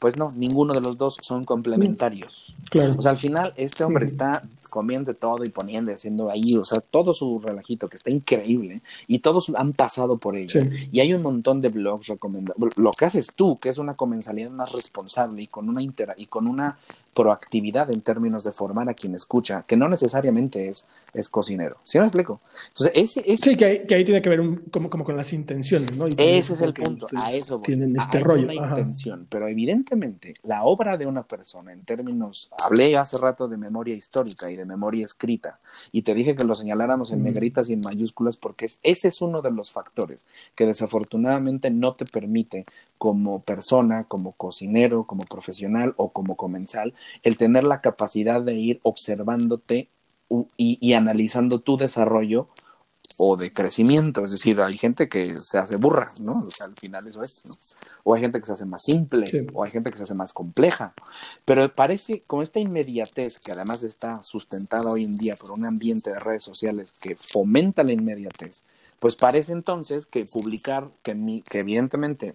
Speaker 1: Pues no, ninguno de los dos son complementarios.
Speaker 2: Claro.
Speaker 1: O sea, al final este hombre está comiendo todo y poniendo y haciendo ahí, o sea, todo su relajito que está increíble y todos han pasado por ello.
Speaker 2: Sí.
Speaker 1: Y hay un montón de blogs recomendados. Lo que haces tú, que es una comensalidad más responsable y con una intera y con una proactividad en términos de formar a quien escucha, que no necesariamente es, es cocinero. ¿Sí me explico? Entonces, ese, ese,
Speaker 2: Sí, que ahí, que ahí tiene que ver un- como, como con las intenciones, ¿no? Y
Speaker 1: ese es el punto, a eso voy.
Speaker 2: Tienen este
Speaker 1: Hay
Speaker 2: rollo.
Speaker 1: una
Speaker 2: ajá.
Speaker 1: intención, pero evidentemente la obra de una persona en términos, hablé hace rato de memoria histórica y de memoria escrita, y te dije que lo señaláramos en
Speaker 2: Mm.
Speaker 1: negritas y en mayúsculas porque es, ese es uno de los factores que desafortunadamente no te permite como persona, como cocinero, como profesional o como comensal, el tener la capacidad de ir observándote y, y analizando tu desarrollo o de crecimiento, es decir, hay gente que se hace burra, ¿no? O sea, al final eso es, ¿no? O hay gente que se hace más simple,
Speaker 2: Sí.
Speaker 1: o hay gente que se hace más compleja, pero parece con esta inmediatez que además está sustentada hoy en día por un ambiente de redes sociales que fomenta la inmediatez, pues parece entonces que publicar, que, mi- que evidentemente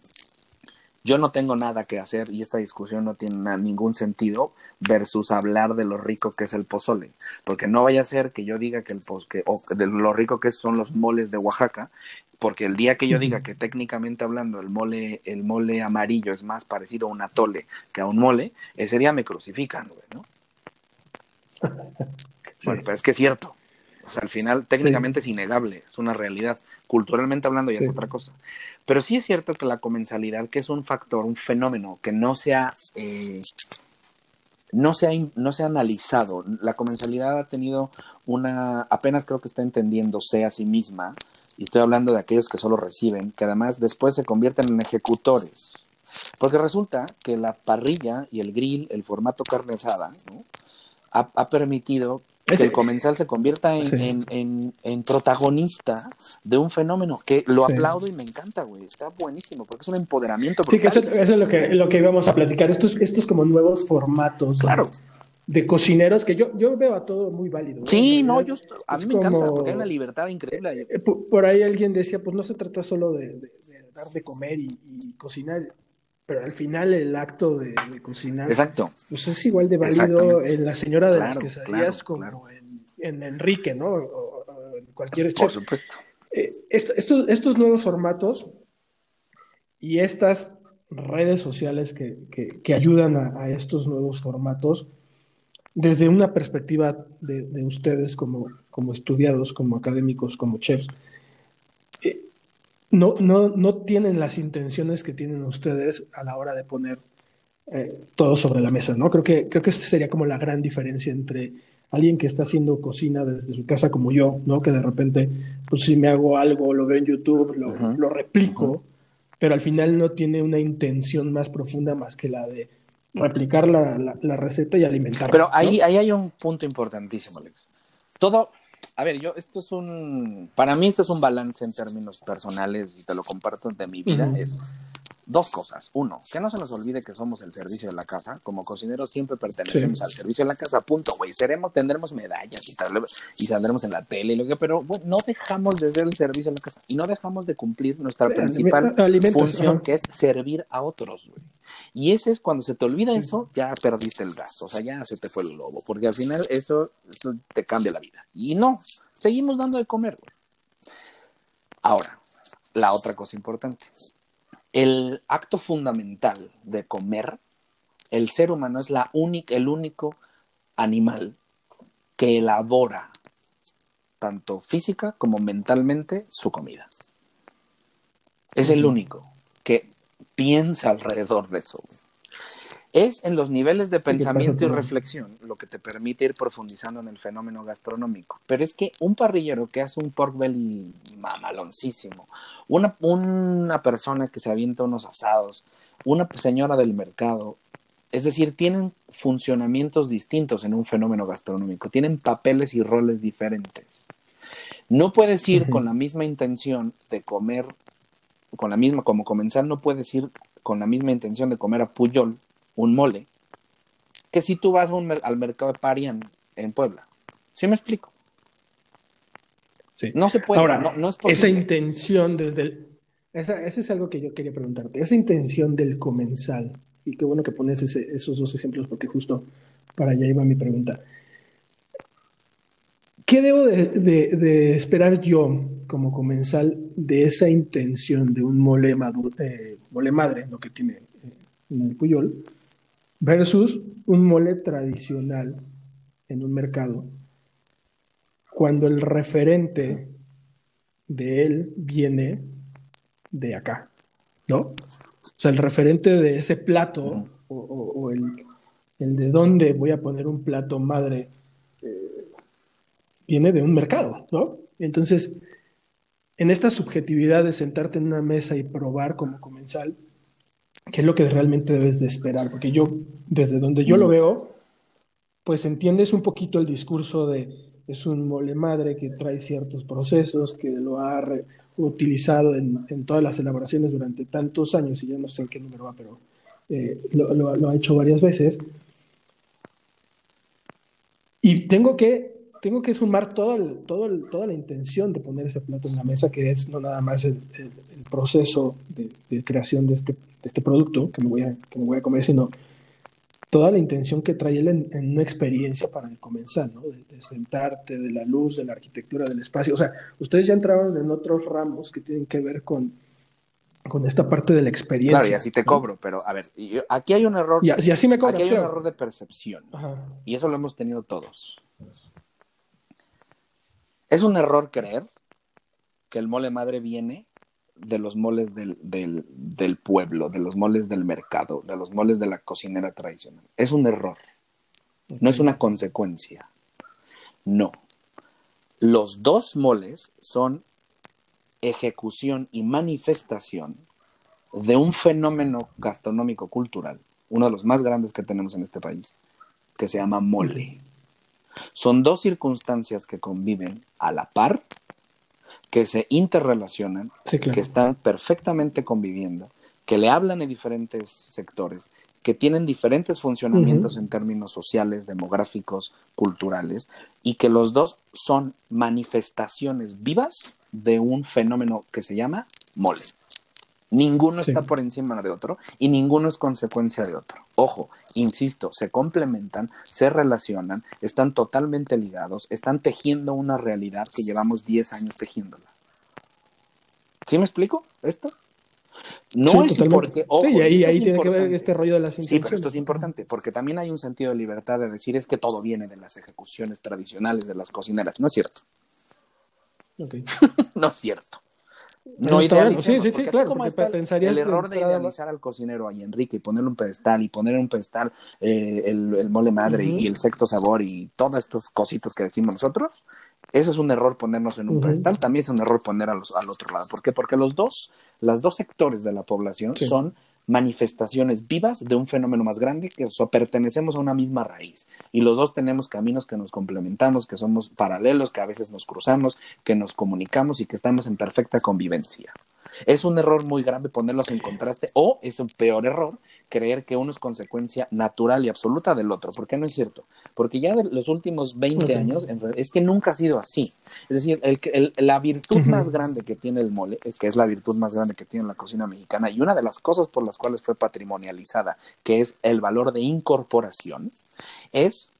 Speaker 1: yo no tengo nada que hacer y esta discusión no tiene ningún sentido versus hablar de lo rico que es el pozole. Porque no vaya a ser que yo diga que el pos que, o de lo rico que son los moles de Oaxaca, porque el día que yo diga que técnicamente hablando el mole, el mole amarillo es más parecido a un atole que a un mole, ese día me crucifican, güey, ¿no? <laughs>
Speaker 2: Sí.
Speaker 1: Bueno, pero es que es cierto. O sea, al final técnicamente es innegable, es una realidad. Culturalmente hablando ya
Speaker 2: Sí.
Speaker 1: es otra cosa. Pero sí es cierto que la comensalidad, que es un factor, un fenómeno que no se ha, eh, no se ha, no se ha analizado. La comensalidad ha tenido una, apenas creo que está entendiéndose a sí misma, y estoy hablando de aquellos que solo reciben, que además después se convierten en ejecutores. Porque resulta que la parrilla y el grill, el formato carne asada, ¿no? ha, ha permitido que el comensal se convierta en,
Speaker 2: Sí.
Speaker 1: en- en- en protagonista de un fenómeno que lo
Speaker 2: Sí.
Speaker 1: aplaudo y me encanta, güey. Está buenísimo porque es un empoderamiento.
Speaker 2: Sí, que eso, eso es lo que, lo que íbamos a platicar. Estos, estos como nuevos formatos
Speaker 1: Claro.
Speaker 2: de cocineros que yo, yo veo a todo muy válido. ¿no?
Speaker 1: Sí, no, yo a mí
Speaker 2: es
Speaker 1: me encanta porque hay una libertad increíble.
Speaker 2: eh, por, por ahí alguien decía, pues no se trata solo de, de- de dar de comer y, y cocinar. Pero al final el acto de, cocinar
Speaker 1: Exacto.
Speaker 2: Pues es igual de válido en la señora de las quesadillas como En, Enrique, ¿no? O, en cualquier chef.
Speaker 1: Por supuesto.
Speaker 2: Eh, estos, estos nuevos formatos y estas redes sociales que, que, ayudan a, estos nuevos formatos, desde una perspectiva de, ustedes como, como, estudiados, como académicos, como chefs, no, no, no, tienen las intenciones que tienen ustedes a la hora de poner eh, todo sobre la mesa, ¿no? Creo que, creo que esta sería como la gran diferencia entre alguien que está haciendo cocina desde su casa como yo, ¿no? Que de repente, pues si me hago algo, lo veo en YouTube, lo, lo replico pero al final no tiene una intención más profunda más que la de replicar la, la, receta y alimentar.
Speaker 1: Pero ahí, ahí hay un punto importantísimo, Alex. Todo, a ver, yo, esto es un, para mí esto es un balance en términos personales y te lo comparto de mi vida, es dos cosas. Uno, que no se nos olvide que somos el servicio de la casa. Como cocineros siempre pertenecemos al servicio de la casa, punto, güey. Seremos, tendremos medallas y, tal, y saldremos en la tele y lo que, pero no dejamos de ser el servicio de la casa y no dejamos de cumplir nuestra principal función, que es servir a otros, güey. Y ese es cuando se te olvida eso, ya perdiste el gas, o sea, ya se te fue el lobo, porque al final eso, eso te cambia la vida. Y no, seguimos dando de comer, güey. Ahora, la otra cosa importante el acto fundamental de comer, el ser humano es la única, el único animal que elabora tanto física como mentalmente su comida. Es el único que piensa alrededor de eso. Es en los niveles de pensamiento y reflexión lo que te permite ir profundizando en el fenómeno gastronómico. Pero es que un parrillero que hace un pork belly mamaloncísimo, una, una persona que se avienta unos asados, una señora del mercado, es decir, tienen funcionamientos distintos en un fenómeno gastronómico, tienen papeles y roles diferentes. No puedes ir con la misma intención de comer, con la misma, como comenzar, no puedes ir con la misma intención de comer a Puyol un mole, que si tú vas al mercado de Parian en Puebla. ¿Sí me explico?
Speaker 2: Sí.
Speaker 1: No se puede.
Speaker 2: Ahora,
Speaker 1: no, es
Speaker 2: esa intención desde el... Esa, ese es algo que yo quería preguntarte. Esa intención del comensal, y qué bueno que pones esos dos ejemplos porque justo para allá iba mi pregunta. ¿Qué debo de, esperar yo como comensal de esa intención de un mole, eh, mole madre, lo que tiene eh, en el Puyol, versus un mole tradicional en un mercado, cuando el referente de él viene de acá, ¿no? O sea, el referente de ese plato o, el, de dónde voy a poner un plato madre eh, viene de un mercado, ¿no? Entonces, en esta subjetividad de sentarte en una mesa y probar como comensal, qué es lo que realmente debes de esperar, porque yo, desde donde yo lo veo, pues entiendes un poquito el discurso de es un mole madre que trae ciertos procesos, que lo ha utilizado en, todas las elaboraciones durante tantos años, y yo no sé en qué número va, pero eh, lo, ha hecho varias veces. Y tengo que tengo que sumar todo todo toda la intención de poner ese plato en la mesa, que es no nada más el, proceso de, creación de este, este producto que me, voy a, que me voy a comer, sino toda la intención que trae él en, una experiencia para el comensal, ¿no? De, sentarte, de la luz, de la arquitectura del espacio. O sea, ustedes ya entraron en otros ramos que tienen que ver con, con esta parte de la experiencia.
Speaker 1: Claro, y así te cobro, pero a ver, aquí hay un error.
Speaker 2: Y, así me cobro.
Speaker 1: Aquí hay un error de percepción. Y eso lo hemos tenido todos. Es un error creer que el mole madre viene de los moles del, del, pueblo, de los moles del mercado, de los moles de la cocinera tradicional. Es un error. No es una consecuencia. No. Los dos moles son ejecución y manifestación de un fenómeno gastronómico cultural, uno de los más grandes que tenemos en este país, que se llama mole. Son dos circunstancias que conviven a la par, que se interrelacionan, que están perfectamente conviviendo, que le hablan en diferentes sectores, que tienen diferentes funcionamientos en términos sociales, demográficos, culturales, y que los dos son manifestaciones vivas de un fenómeno que se llama mole. Ninguno está por encima de otro y ninguno es consecuencia de otro. Ojo, insisto, se complementan, se relacionan, están totalmente ligados, están tejiendo una realidad que llevamos 10 años tejiéndola. ¿Sí me explico esto?
Speaker 2: No es porque, ojo, y ahí, tiene que ver este rollo de las
Speaker 1: intenciones. Sí, pero esto es importante, porque también hay un sentido de libertad de decir es que todo viene de las ejecuciones tradicionales de las cocineras. No es cierto. <laughs> no es cierto. No idealicemos, sí, sí, sí, claro, como está el, error de idealizar al cocinero y Enrique y ponerle un pedestal y poner un pedestal eh, el, mole madre y el sexto sabor y todas estas cositas que decimos nosotros, ese es un error ponernos en un pedestal, también es un error poner al otro lado. ¿Por qué? Porque los dos, las dos sectores de la población son manifestaciones vivas de un fenómeno más grande que pertenecemos a una misma raíz y los dos tenemos caminos que nos complementamos, que somos paralelos, que a veces nos cruzamos, que nos comunicamos y que estamos en perfecta convivencia. Es un error muy grave ponerlos en contraste o es un peor error creer que uno es consecuencia natural y absoluta del otro. ¿Por qué no es cierto? Porque ya de los últimos 20 años es que nunca ha sido así. Es decir, la virtud más grande que tiene el mole, que es la virtud más grande que tiene la cocina mexicana y una de las cosas por las cuales fue patrimonializada, que es el valor de incorporación, es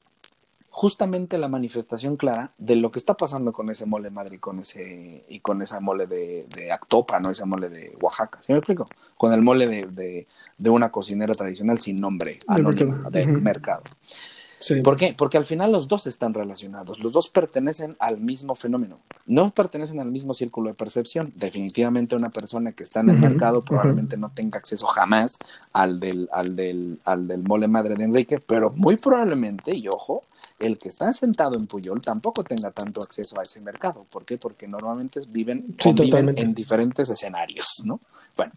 Speaker 1: justamente la manifestación clara de lo que está pasando con ese mole madre y con ese y con esa mole de, de Actopa, no esa mole de Oaxaca. ¿Sí me explico? Con el mole de, de, una cocinera tradicional sin nombre, anónima, de mercado. ¿Por qué? Porque al final los dos están relacionados, los dos pertenecen al mismo fenómeno, no pertenecen al mismo círculo de percepción. Definitivamente una persona que está en el mercado probablemente no tenga acceso jamás al del, al, del, al del mole madre de Enrique, pero muy probablemente, y ojo, el que está sentado en Puyol tampoco tenga tanto acceso a ese mercado. ¿Por qué? Porque normalmente viven, en diferentes escenarios, ¿no? Bueno,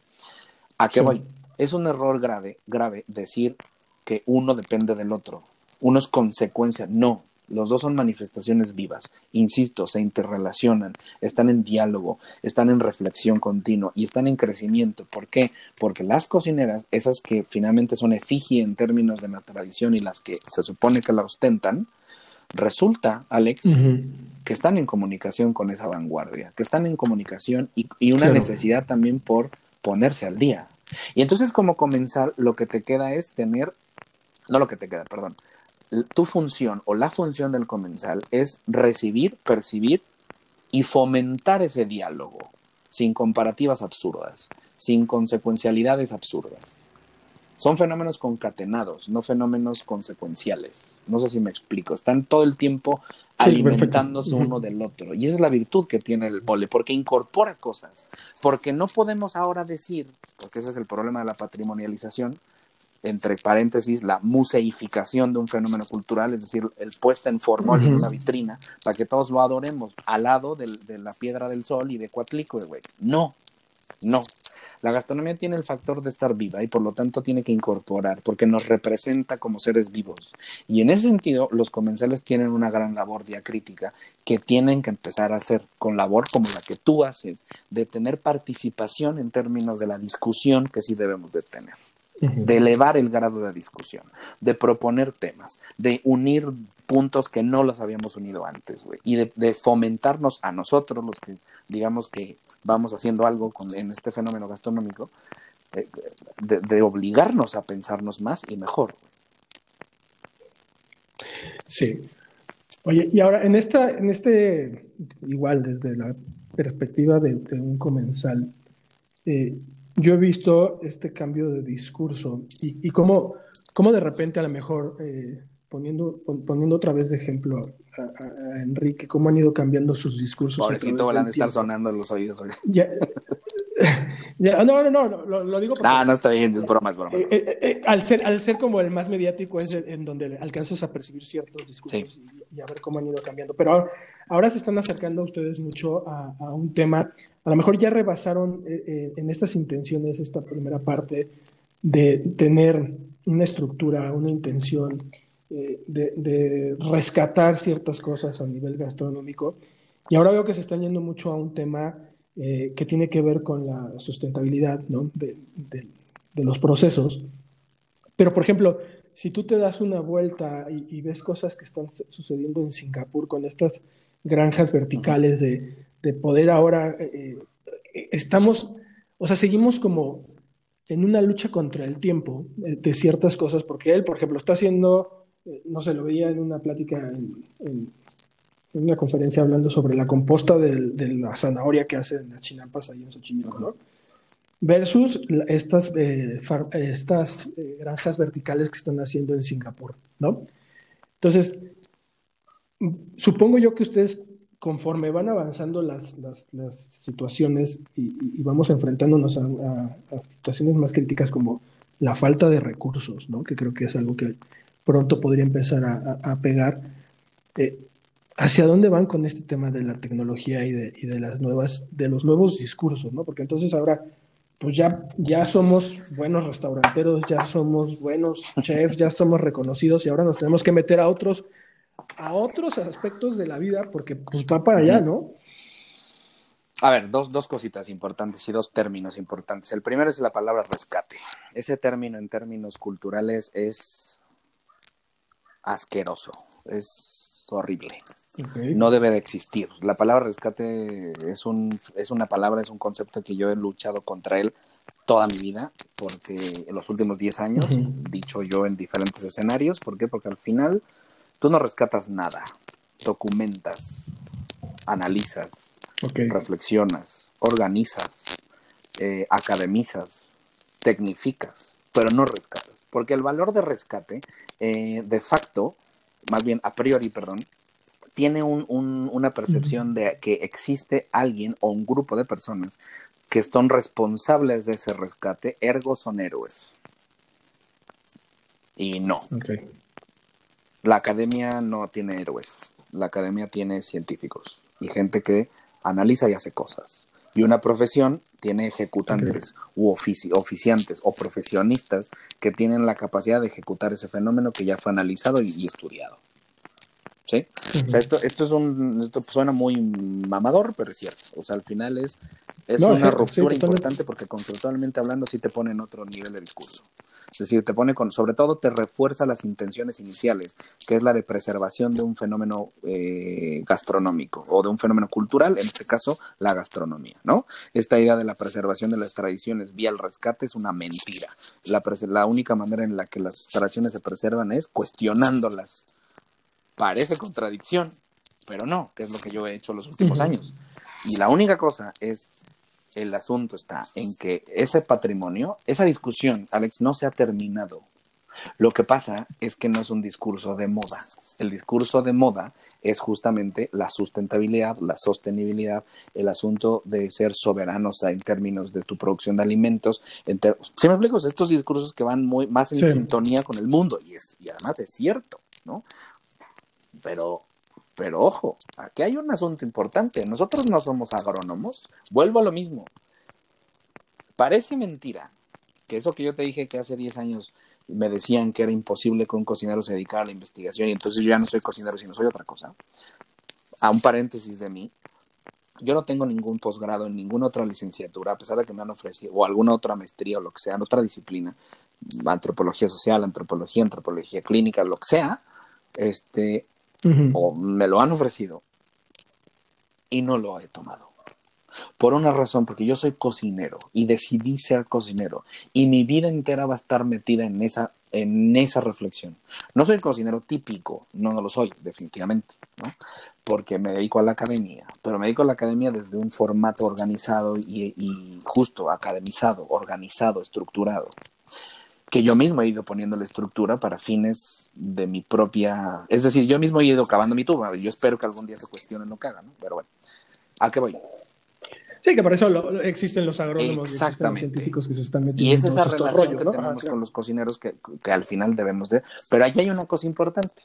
Speaker 1: ¿a qué voy? Es un error grave, grave decir que uno depende del otro. Uno es consecuencia. No, los dos son manifestaciones vivas, insisto, se interrelacionan, están en diálogo, están en reflexión continua y están en crecimiento. ¿Por qué? Porque las cocineras, esas que finalmente son efigie en términos de la tradición y las que se supone que la ostentan, resulta, Alex, que están en comunicación con esa vanguardia, que están en comunicación y, una necesidad también por ponerse al día. Y entonces como comenzar, lo que te queda es tener, no lo que te queda, perdón, tu función o la función del comensal es recibir, percibir y fomentar ese diálogo sin comparativas absurdas, sin consecuencialidades absurdas. Son fenómenos concatenados, no fenómenos consecuenciales. No sé si me explico. Están todo el tiempo alimentándose uno del otro. Y esa es la virtud que tiene el mole, porque incorpora cosas. Porque no podemos ahora decir, porque ese es el problema de la patrimonialización, entre paréntesis, la museificación de un fenómeno cultural, es decir, el puesta en formol en una vitrina, para que todos lo adoremos al lado de la Piedra del Sol y de Cuatlico, güey. No, no. La gastronomía tiene el factor de estar viva y por lo tanto tiene que incorporar, porque nos representa como seres vivos. Y en ese sentido, los comensales tienen una gran labor diacrítica que tienen que empezar a hacer con labor como la que tú haces, de tener participación en términos de la discusión que sí debemos de tener de elevar el grado de discusión, de proponer temas, de unir puntos que no los habíamos unido antes, güey, y de, fomentarnos a nosotros, los que digamos que vamos haciendo algo con, en este fenómeno gastronómico, eh, de, obligarnos a pensarnos más y mejor.
Speaker 2: Sí. Oye, y ahora en esta, en este, igual desde la perspectiva de, un comensal, eh, yo he visto este cambio de discurso y, y cómo, cómo, de repente a lo mejor, eh, poniendo, poniendo otra vez de ejemplo a, Enrique, cómo han ido cambiando sus discursos.
Speaker 1: Pobrecito, van a estar sonando los oídos. <laughs>
Speaker 2: Ya, no, no, no, lo, digo
Speaker 1: porque... No, no está bien, es broma, es broma.
Speaker 2: Eh, eh, al, ser, al ser como el más mediático es en donde alcanzas a percibir ciertos discursos y, a ver cómo han ido cambiando. Pero ahora, se están acercando ustedes mucho a, un tema a lo mejor ya rebasaron eh, eh, en estas intenciones, esta primera parte, de tener una estructura, una intención eh, de, rescatar ciertas cosas a nivel gastronómico. Y ahora veo que se están yendo mucho a un tema que tiene que ver con la sustentabilidad de, los procesos. Pero, por ejemplo, si tú te das una vuelta y, ves cosas que están sucediendo en Singapur con estas granjas verticales de, de poder ahora, eh, eh, estamos o sea, seguimos como en una lucha contra el tiempo eh, de, ciertas cosas, porque él, por ejemplo, está haciendo, no sé, lo veía en una plática, en, una conferencia hablando sobre la composta de la zanahoria que hacen las chinampas ahí en Xochimilco, ¿no? Versus estas, estas granjas verticales que están haciendo en Singapur, ¿no? Entonces, supongo yo que ustedes conforme van avanzando las, las, situaciones y, vamos enfrentándonos a, situaciones más críticas como la falta de recursos, ¿no? que creo que es algo que pronto podría empezar a, pegar. Eh, ¿Hacia dónde van con este tema de la tecnología y de, y de, las nuevas, de los nuevos discursos? ¿no? Porque entonces ahora, pues ya, ya somos buenos restauranteros, ya somos buenos chefs, ya somos reconocidos y ahora nos tenemos que meter a otros a otros aspectos de la vida porque pues va para allá, ¿no?
Speaker 1: A ver, dos, dos cositas importantes y dos términos importantes. El primero es la palabra rescate. Ese término en términos culturales es asqueroso, es horrible. No debe de existir. La palabra rescate es, un, es una palabra, es un concepto que yo he luchado contra él toda mi vida, porque en los últimos 10 años, dicho yo en diferentes escenarios, ¿por qué? Porque al final Tú no rescatas nada, documentas, analizas, reflexionas, organizas, eh, academizas, tecnificas, pero no rescatas. Porque el valor de rescate, eh, de facto, más bien a priori, perdón, tiene una percepción de que existe alguien o un grupo de personas que son responsables de ese rescate, ergo son héroes. Y no. La academia no tiene héroes, la academia tiene científicos y gente que analiza y hace cosas. Y una profesión tiene ejecutantes u oficiantes o profesionistas que tienen la capacidad de ejecutar ese fenómeno que ya fue analizado y, estudiado. ¿Sí? O sea, esto, esto, es un, esto suena muy mamador, pero es cierto. O sea, al final es, es una ruptura importante porque conceptualmente hablando sí te pone en otro nivel de discurso. Es decir, te pone con, sobre todo te refuerza las intenciones iniciales, que es la de preservación de un fenómeno eh, gastronómico o de un fenómeno cultural, en este caso la gastronomía, ¿no? Esta idea de la preservación de las tradiciones vía el rescate es una mentira. La, la única manera en la que las tradiciones se preservan es cuestionándolas. Parece contradicción, pero no, que es lo que yo he hecho los últimos años. Y la única cosa es el asunto está en que ese patrimonio, esa discusión, Alex, no se ha terminado. Lo que pasa es que no es un discurso de moda. El discurso de moda es justamente la sustentabilidad, la sostenibilidad, el asunto de ser soberanos en términos de tu producción de alimentos. Si me explico? Estos discursos que van muy más en sintonía con el mundo y, es, y además es cierto, ¿no? Pero pero ojo, aquí hay un asunto importante. Nosotros no somos agrónomos. Vuelvo a lo mismo. Parece mentira que eso que yo te dije que hace 10 años me decían que era imposible que un cocinero se dedicara a la investigación y entonces yo ya no soy cocinero, sino soy otra cosa. A un paréntesis de mí, yo no tengo ningún posgrado en ninguna otra licenciatura, a pesar de que me han ofrecido, o alguna otra maestría o lo que sea, en otra disciplina, antropología social, antropología, antropología clínica, lo que sea, este, o me lo han ofrecido y no lo he tomado. Por una razón, porque yo soy cocinero y decidí ser cocinero y mi vida entera va a estar metida en esa, en esa reflexión. No soy cocinero típico, no, no lo soy, definitivamente, porque me dedico a la academia, pero me dedico a la academia desde un formato organizado y, y justo, academizado, organizado, estructurado que yo mismo he ido poniendo la estructura para fines de mi propia... Es decir, yo mismo he ido cavando mi tuba. Yo espero que algún día se cuestione lo que hagan, ¿no? Pero bueno, ¿a qué voy?
Speaker 2: Sí, que para eso existen los agrónomos y los científicos que se están metiendo.
Speaker 1: Y es esa relación que tenemos con los cocineros que, que al final debemos de... Pero ahí hay una cosa importante.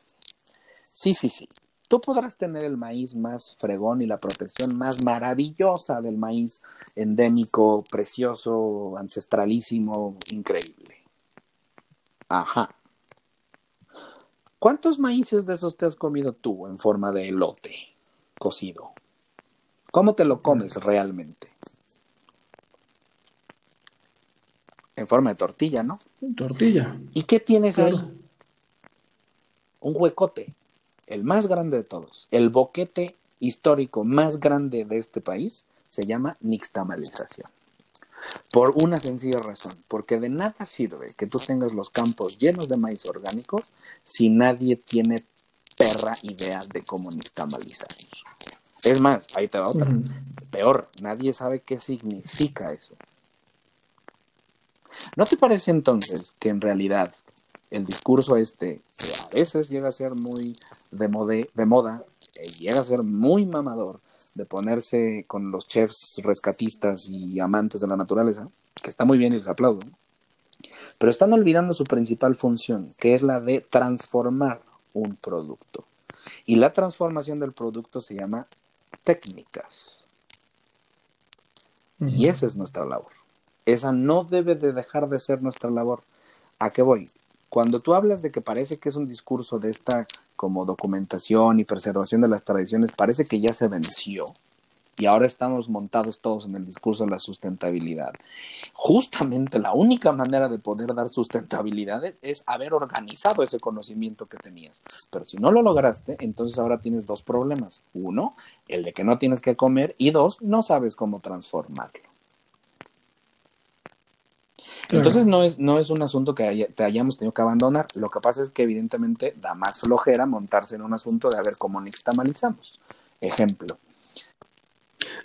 Speaker 1: Sí, sí, sí. Tú podrás tener el maíz más fregón y la protección más maravillosa del maíz endémico, precioso, ancestralísimo, increíble Ajá. ¿Cuántos maíces de esos te has comido tú en forma de elote cocido? ¿Cómo te lo comes realmente? En forma de tortilla, ¿no?
Speaker 2: Tortilla.
Speaker 1: ¿Y qué tienes ahí? Un huecote, el más grande de todos. El boquete histórico más grande de este país se llama nixtamalización. Por una sencilla razón, porque de nada sirve que tú tengas los campos llenos de maíz orgánico si nadie tiene perra idea de cómo nixtamalizar. Es más, ahí te va otra. Peor, nadie sabe qué significa eso. ¿No te parece entonces que en realidad el discurso este, que a veces llega a ser muy de, de moda, eh, llega a ser muy mamador, de ponerse con los chefs rescatistas y amantes de la naturaleza, que está muy bien y les aplaudo, pero están olvidando su principal función, que es la de transformar un producto. Y la transformación del producto se llama técnicas. Y esa es nuestra labor. Esa no debe de dejar de ser nuestra labor. ¿A qué voy? Cuando tú hablas de que parece que es un discurso de esta como documentación y preservación de las tradiciones, parece que ya se venció y ahora estamos montados todos en el discurso de la sustentabilidad. Justamente la única manera de poder dar sustentabilidad es haber organizado ese conocimiento que tenías. Pero si no lo lograste, entonces ahora tienes dos problemas. Uno, el de que no tienes que comer y dos, no sabes cómo transformarlo. Entonces no es, no es un asunto que te hayamos tenido que abandonar. Lo que pasa es que evidentemente da más flojera montarse en un asunto de a ver cómo nixtamalizamos. Ejemplo.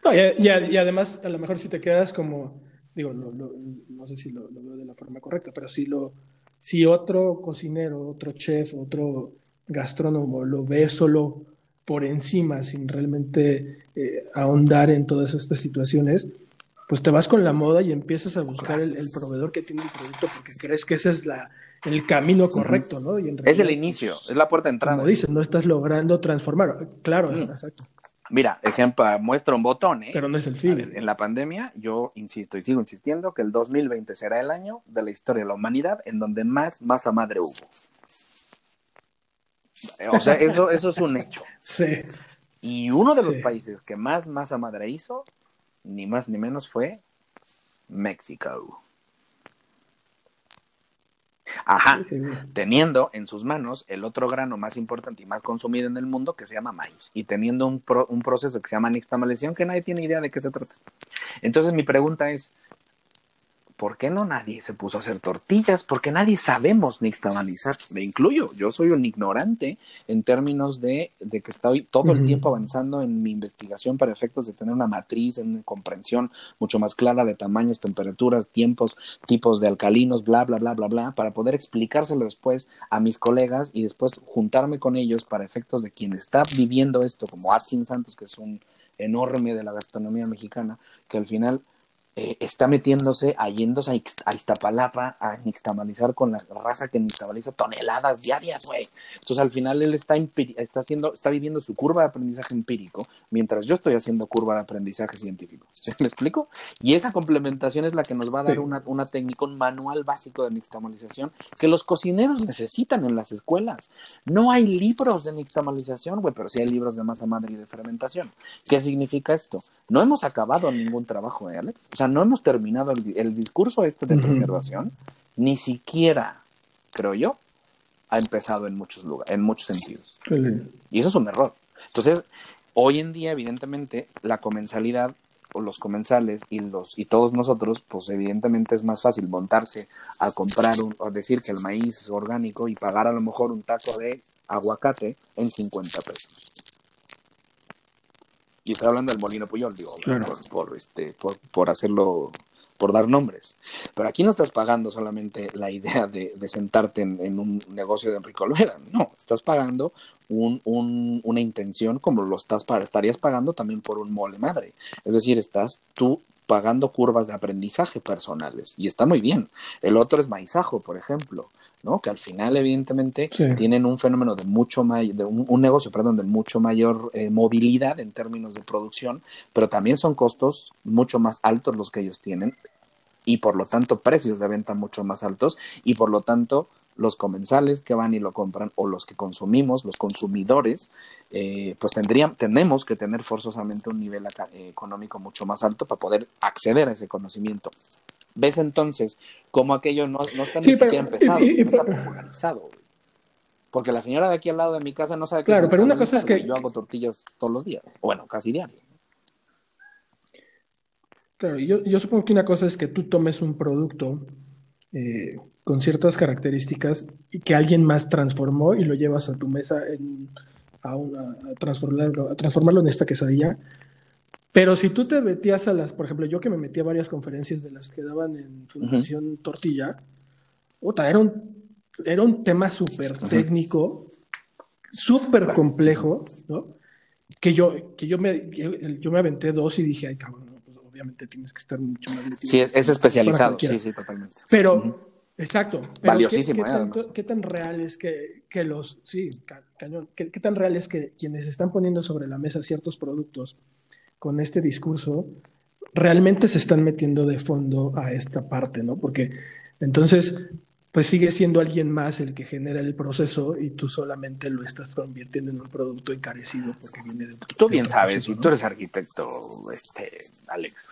Speaker 2: No, y, además, a lo mejor si te quedas como, digo, no sé si lo, veo de la forma correcta, pero si, lo, si otro cocinero, otro chef, otro gastrónomo lo ve solo por encima, sin realmente eh, ahondar en todas estas situaciones, pues te vas con la moda y empiezas a buscar el, proveedor que tiene el producto porque crees que ese es la, el camino correcto, ¿no? Y
Speaker 1: es el inicio, pues, es la puerta de entrada.
Speaker 2: Como dices, no estás logrando transformar. Claro, exacto.
Speaker 1: Mira, ejemplo, muestra un botón, ¿eh?
Speaker 2: Pero no es el fin.
Speaker 1: en la pandemia, yo insisto y sigo insistiendo que el 2020 será el año de la historia de la humanidad en donde más masa madre hubo. O sea, eso, eso es un hecho. <laughs>
Speaker 2: Sí.
Speaker 1: Y uno de los países que más masa madre hizo ni más ni menos fue México. Ajá, teniendo en sus manos el otro grano más importante y más consumido en el mundo que se llama maíz y teniendo un, un proceso que se llama nixtamalización que nadie tiene idea de qué se trata. Entonces mi pregunta es, ¿por qué no nadie se puso a hacer tortillas? Porque nadie sabemos nixtamalizar. Me incluyo, yo soy un ignorante en términos de, que estoy todo el tiempo avanzando en mi investigación para efectos de tener una matriz, una comprensión mucho más clara de tamaños, temperaturas, tiempos, tipos de alcalinos, bla, bla, bla, bla, bla, para poder explicárselo después a mis colegas y después juntarme con ellos para efectos de quien está viviendo esto, como Atsin Santos, que es un enorme de la gastronomía mexicana, que al final eh, está metiéndose, a yéndose a, Iztapalapa a nixtamalizar con la raza que nixtamaliza toneladas diarias, güey. Entonces al final él está, está, haciendo, está viviendo su curva de aprendizaje empírico, mientras yo estoy haciendo curva de aprendizaje científico. <laughs> ¿Sí ¿Me explico? Y esa complementación es la que nos va a dar una, una técnica, un manual básico de nixtamalización que los cocineros necesitan en las escuelas. No hay libros de nixtamalización, güey, pero sí hay libros de masa madre y de fermentación. ¿Qué significa esto? No hemos acabado ningún trabajo, ¿eh, Alex? O sea, no hemos terminado el, discurso este de preservación, ni siquiera, creo yo, ha empezado en muchos lugares, en muchos sentidos. Y eso es un error. Entonces, hoy en día, evidentemente, la comensalidad o los comensales y los y todos nosotros, pues evidentemente es más fácil montarse a comprar un, o decir que el maíz es orgánico y pagar a lo mejor un taco de aguacate en 50 pesos. Y estoy hablando del Molino Puyol, digo, por, este, por, hacerlo, por dar nombres. Pero aquí no estás pagando solamente la idea de, sentarte en, un negocio de Enrique Olvera, no, estás pagando un, una intención como lo estás estarías pagando también por un mole madre. Es decir, estás tú pagando curvas de aprendizaje personales y está muy bien. El otro es maizajo, por ejemplo. ¿No? Que al final, evidentemente, tienen un fenómeno de mucho mayor, de un, negocio, perdón, de mucho mayor eh, movilidad en términos de producción, pero también son costos mucho más altos los que ellos tienen y por lo tanto precios de venta mucho más altos y por lo tanto los comensales que van y lo compran o los que consumimos, los consumidores, eh, pues tendrían, tenemos que tener forzosamente un nivel económico mucho más alto para poder acceder a ese conocimiento. ¿Ves entonces cómo aquello no, no está ni siquiera empezado, no está popularizado? Porque la señora de aquí al lado de mi casa no sabe
Speaker 2: qué Claro, pero una cosa es que...
Speaker 1: Yo hago tortillas todos los días, bueno, casi diario.
Speaker 2: Claro, yo, yo supongo que una cosa es que tú tomes un producto eh, con ciertas características y que alguien más transformó y lo llevas a tu mesa en, a, una, a, transformarlo, a transformarlo en esta quesadilla. Pero si tú te metías a las, por ejemplo, yo que me metí a varias conferencias de las que daban en Fundación Tortilla, puta, era un, era un tema súper técnico, súper complejo, ¿no? Que yo, que yo me, yo me aventé dos y dije, ay, cabrón, no, pues obviamente tienes que estar mucho más metido.
Speaker 1: Sí, es, es especializado, sí, sí, totalmente.
Speaker 2: Pero, uh -huh. exacto. Pero
Speaker 1: Valiosísimo,
Speaker 2: ¿qué, qué,
Speaker 1: ¿eh?
Speaker 2: tanto, ¿qué, tan real es que, que los, sí, ca, cañón, ¿qué, ¿qué tan real es que quienes están poniendo sobre la mesa ciertos productos con este discurso realmente se están metiendo de fondo a esta parte, ¿no? Porque entonces, pues sigue siendo alguien más el que genera el proceso y tú solamente lo estás convirtiendo en un producto encarecido porque viene de
Speaker 1: Tú bien sabes, proceso, ¿no? tú eres arquitecto, este, Alex.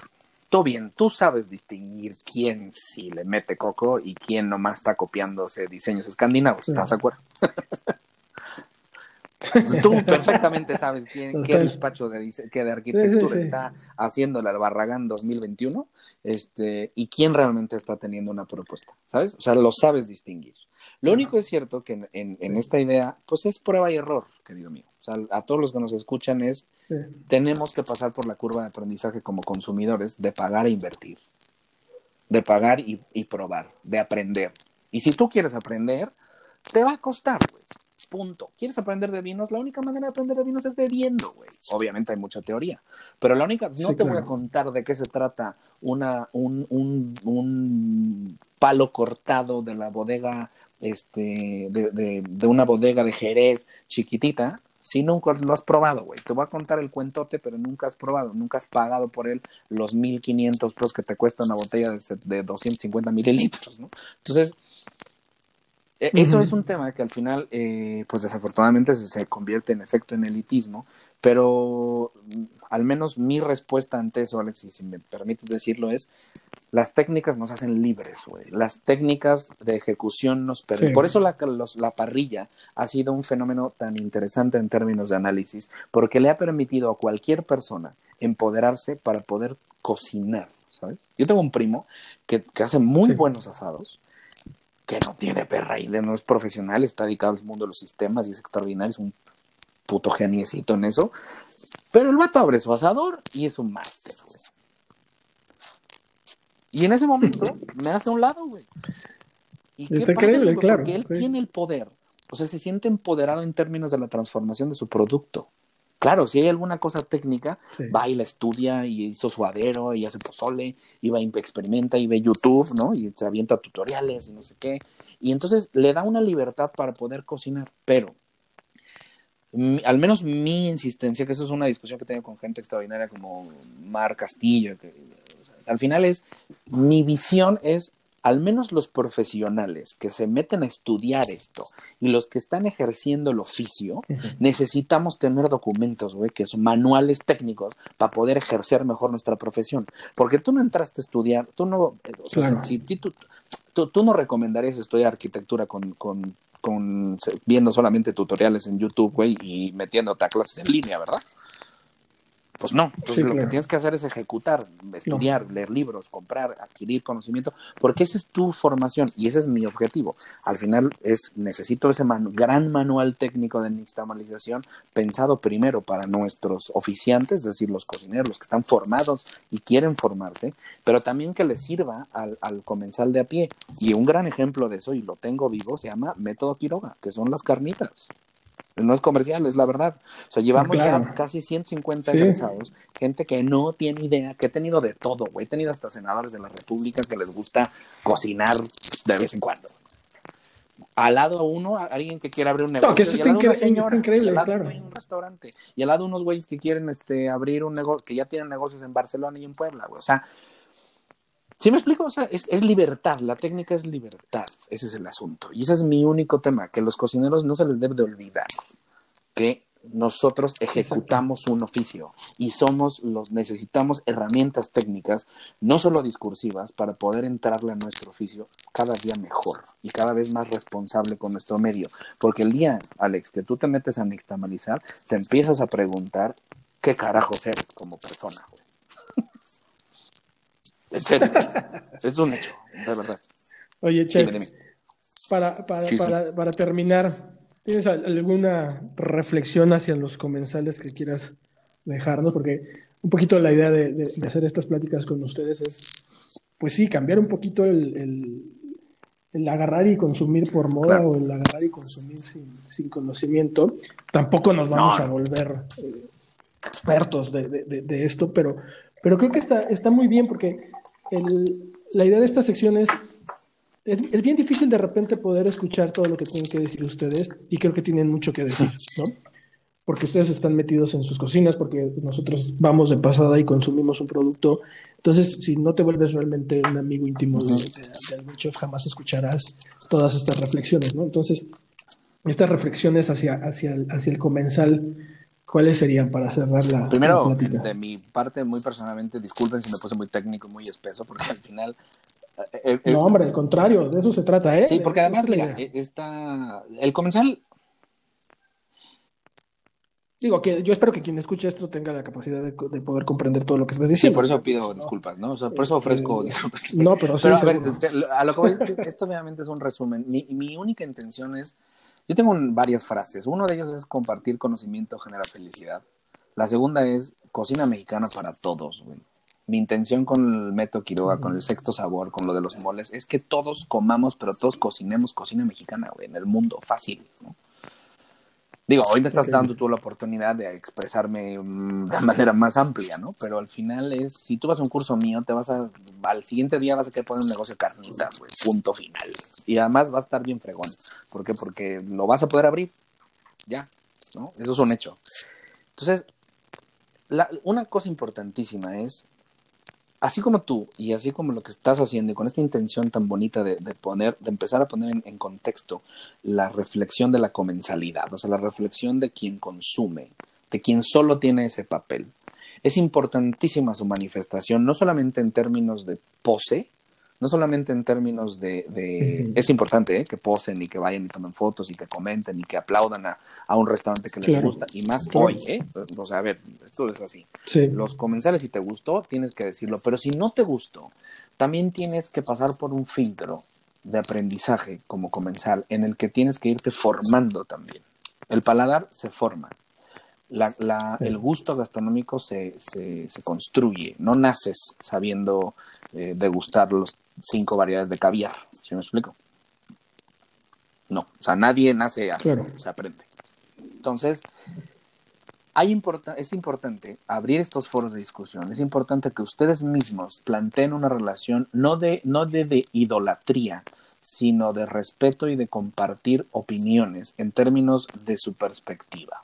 Speaker 1: Tú bien, tú sabes distinguir quién sí le mete coco y quién nomás está copiándose diseños escandinavos. ¿Estás de acuerdo? <laughs> <laughs> Tú perfectamente sabes quién, qué despacho de, que de arquitectura sí, sí, sí. está haciendo el Albarragán 2021 este, y quién realmente está teniendo una propuesta, ¿sabes? O sea, lo sabes distinguir. Lo único es cierto que en, en, en, esta idea, pues es prueba y error, querido mío. O sea, a todos los que nos escuchan es, tenemos que pasar por la curva de aprendizaje como consumidores de pagar e invertir, de pagar y, y probar, de aprender. Y si tú quieres aprender, te va a costar, güey. Punto. ¿Quieres aprender de vinos? La única manera de aprender de vinos es bebiendo, güey. Obviamente hay mucha teoría, pero la única, no sí, te claro. voy a contar de qué se trata una, un, un, un palo cortado de la bodega, este, de, de, de, una bodega de Jerez chiquitita, si nunca lo has probado, güey. Te voy a contar el cuentote, pero nunca has probado, nunca has pagado por él los 1500 pesos que te cuesta una botella de, de 250 mililitros, ¿no? Entonces, eso uh -huh. es un tema que al final, eh, pues desafortunadamente se, se, convierte en efecto en elitismo, pero mm, al menos mi respuesta ante eso, Alex, y si me permites decirlo, es las técnicas nos hacen libres, güey. Las técnicas de ejecución nos permiten. Sí. Por eso la, los, la parrilla ha sido un fenómeno tan interesante en términos de análisis, porque le ha permitido a cualquier persona empoderarse para poder cocinar, ¿sabes? Yo tengo un primo que, que hace muy sí. buenos asados, que no tiene perra y no es profesional, está dedicado al mundo de los sistemas y es extraordinario, es un puto geniecito en eso. Pero el vato abre su asador y es un máster, güey. Y en ese momento <laughs> me hace a un lado, güey.
Speaker 2: Y qué Está increíble, claro.
Speaker 1: Porque él sí. tiene el poder. O sea, se siente empoderado en términos de la transformación de su producto. Claro, si hay alguna cosa técnica, sí. va y la estudia y hizo suadero y hace pozole, y va y experimenta y ve YouTube, ¿no? Y se avienta tutoriales y no sé qué. Y entonces le da una libertad para poder cocinar, pero mi, al menos mi insistencia, que eso es una discusión que tengo con gente extraordinaria como Mar Castillo, que, o sea, al final es, mi visión es al menos los profesionales que se meten a estudiar esto y los que están ejerciendo el oficio, uh -huh. necesitamos tener documentos, güey, que son manuales técnicos para poder ejercer mejor nuestra profesión. Porque tú no entraste a estudiar, tú no, o sea, claro. si, si tú, tú, tú, no recomendarías estudiar arquitectura con, con, con, viendo solamente tutoriales en YouTube, güey, y metiéndote a clases en línea, ¿verdad? Pues no, entonces sí, lo claro. que tienes que hacer es ejecutar, estudiar, no. leer libros, comprar, adquirir conocimiento, porque esa es tu formación y ese es mi objetivo. Al final es necesito ese man gran manual técnico de nixtamalización pensado primero para nuestros oficiantes, es decir, los cocineros, los que están formados y quieren formarse, pero también que les sirva al, al comensal de a pie. Y un gran ejemplo de eso, y lo tengo vivo, se llama método Quiroga, que son las carnitas no es comercial, es la verdad. O sea, llevamos claro. ya casi 150 sí. egresados, gente que no tiene idea, que he tenido de todo, güey. He tenido hasta senadores de la República que les gusta cocinar de vez en cuando. Al lado uno, alguien que quiere abrir un negocio.
Speaker 2: No, que eso está, incre señora, está, increíble,
Speaker 1: al lado
Speaker 2: claro.
Speaker 1: Un restaurante. Y al lado unos güeyes que quieren este, abrir un negocio, que ya tienen negocios en Barcelona y en Puebla, güey. O sea, ¿Sí me explico? O sea, es, es, libertad, la técnica es libertad, ese es el asunto. Y ese es mi único tema, que los cocineros no se les debe de olvidar que nosotros ejecutamos Exacto. un oficio y somos los necesitamos herramientas técnicas, no solo discursivas, para poder entrarle a nuestro oficio cada día mejor y cada vez más responsable con nuestro medio. Porque el día, Alex, que tú te metes a nixtamalizar, te empiezas a preguntar qué carajos eres como persona, güey. En serio. es un hecho, de verdad.
Speaker 2: Oye, Chef, Para, para, para, para terminar, ¿tienes alguna reflexión hacia los comensales que quieras dejarnos? Porque un poquito la idea de, de, hacer estas pláticas con ustedes es, pues sí, cambiar un poquito el, el, agarrar y consumir por moda o el agarrar y consumir sin, sin conocimiento. Tampoco nos vamos a volver eh, expertos de, de, esto, pero, pero creo que está, está muy bien porque el, la idea de esta sección es, es, bien difícil de repente poder escuchar todo lo que tienen que decir ustedes y creo que tienen mucho que decir, ¿no? Porque ustedes están metidos en sus cocinas, porque nosotros vamos de pasada y consumimos un producto. Entonces, si no te vuelves realmente un amigo íntimo de, algún chef, jamás escucharás todas estas reflexiones, ¿no? Entonces, estas reflexiones hacia, hacia, el, hacia el comensal, ¿Cuáles serían para cerrar la
Speaker 1: Primero, de mi parte, muy personalmente, disculpen si me puse muy técnico, muy espeso, porque al final...
Speaker 2: Eh, eh, eh, no, hombre, al contrario, de eso se trata, ¿eh?
Speaker 1: Sí, porque además, mira, está... El comensal...
Speaker 2: Digo, que yo espero que quien escuche esto tenga la capacidad de, poder comprender todo lo que estás diciendo.
Speaker 1: Sí, por eso pido disculpas, ¿no? O sea, por eso ofrezco disculpas.
Speaker 2: No, pero sí.
Speaker 1: a, ver, a lo que voy es esto obviamente es un resumen. Mi, mi única intención es yo tengo varias frases. Uno de ellos es compartir conocimiento genera felicidad. La segunda es cocina mexicana para todos, güey. Mi intención con el método Quiroga, con el sexto sabor, con lo de los moles, es que todos comamos, pero todos cocinemos cocina mexicana, güey, en el mundo, fácil, ¿no? Digo, hoy me estás dando tú la oportunidad de expresarme mm, de manera más amplia, ¿no? Pero al final es, si tú vas a un curso mío, te vas a, al siguiente día vas a querer poner un negocio de carnitas, güey, punto final. Y además va a estar bien fregón. ¿Por qué? Porque lo vas a poder abrir, ya, ¿no? Eso es un hecho. Entonces, la, una cosa importantísima es así como tú y así como lo que estás haciendo y con esta intención tan bonita de, poner, de empezar a poner en, contexto la reflexión de la comensalidad, o sea, la reflexión de quien consume, de quien solo tiene ese papel. Es importantísima su manifestación, no solamente en términos de pose, no solamente en términos de... Es importante ¿eh? que posen y que vayan y tomen fotos y que comenten y que aplaudan a, un restaurante que les gusta. Y más hoy, ¿eh? O sea, a ver, esto es así. Los comensales, si te gustó, tienes que decirlo. Pero si no te gustó, también tienes que pasar por un filtro de aprendizaje como comensal en el que tienes que irte formando también. El paladar se forma. La, el gusto gastronómico se, se, se, construye, no naces sabiendo eh, degustar los cinco variedades de caviar. ¿Sí me explico? No, o sea, nadie nace así, se aprende. Entonces, hay es importante abrir estos foros de discusión. Es importante que ustedes mismos planteen una relación no de, no de, de idolatría, sino de respeto y de compartir opiniones en términos de su perspectiva.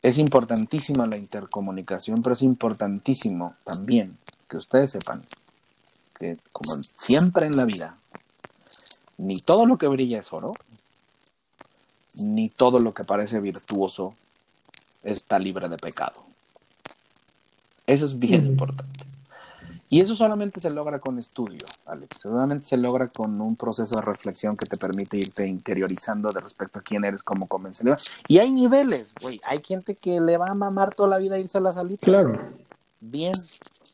Speaker 1: Es importantísima la intercomunicación, pero es importantísimo también que ustedes sepan como siempre en la vida, ni todo lo que brilla es oro, ni todo lo que parece virtuoso está libre de pecado. Eso es bien importante. Y eso solamente se logra con estudio, Alex. Solamente se logra con un proceso de reflexión que te permite irte interiorizando de respecto a quién eres como convencedor. Y hay niveles, güey. Hay gente que le va a mamar toda la vida irse a la salita.
Speaker 2: Claro.
Speaker 1: Bien,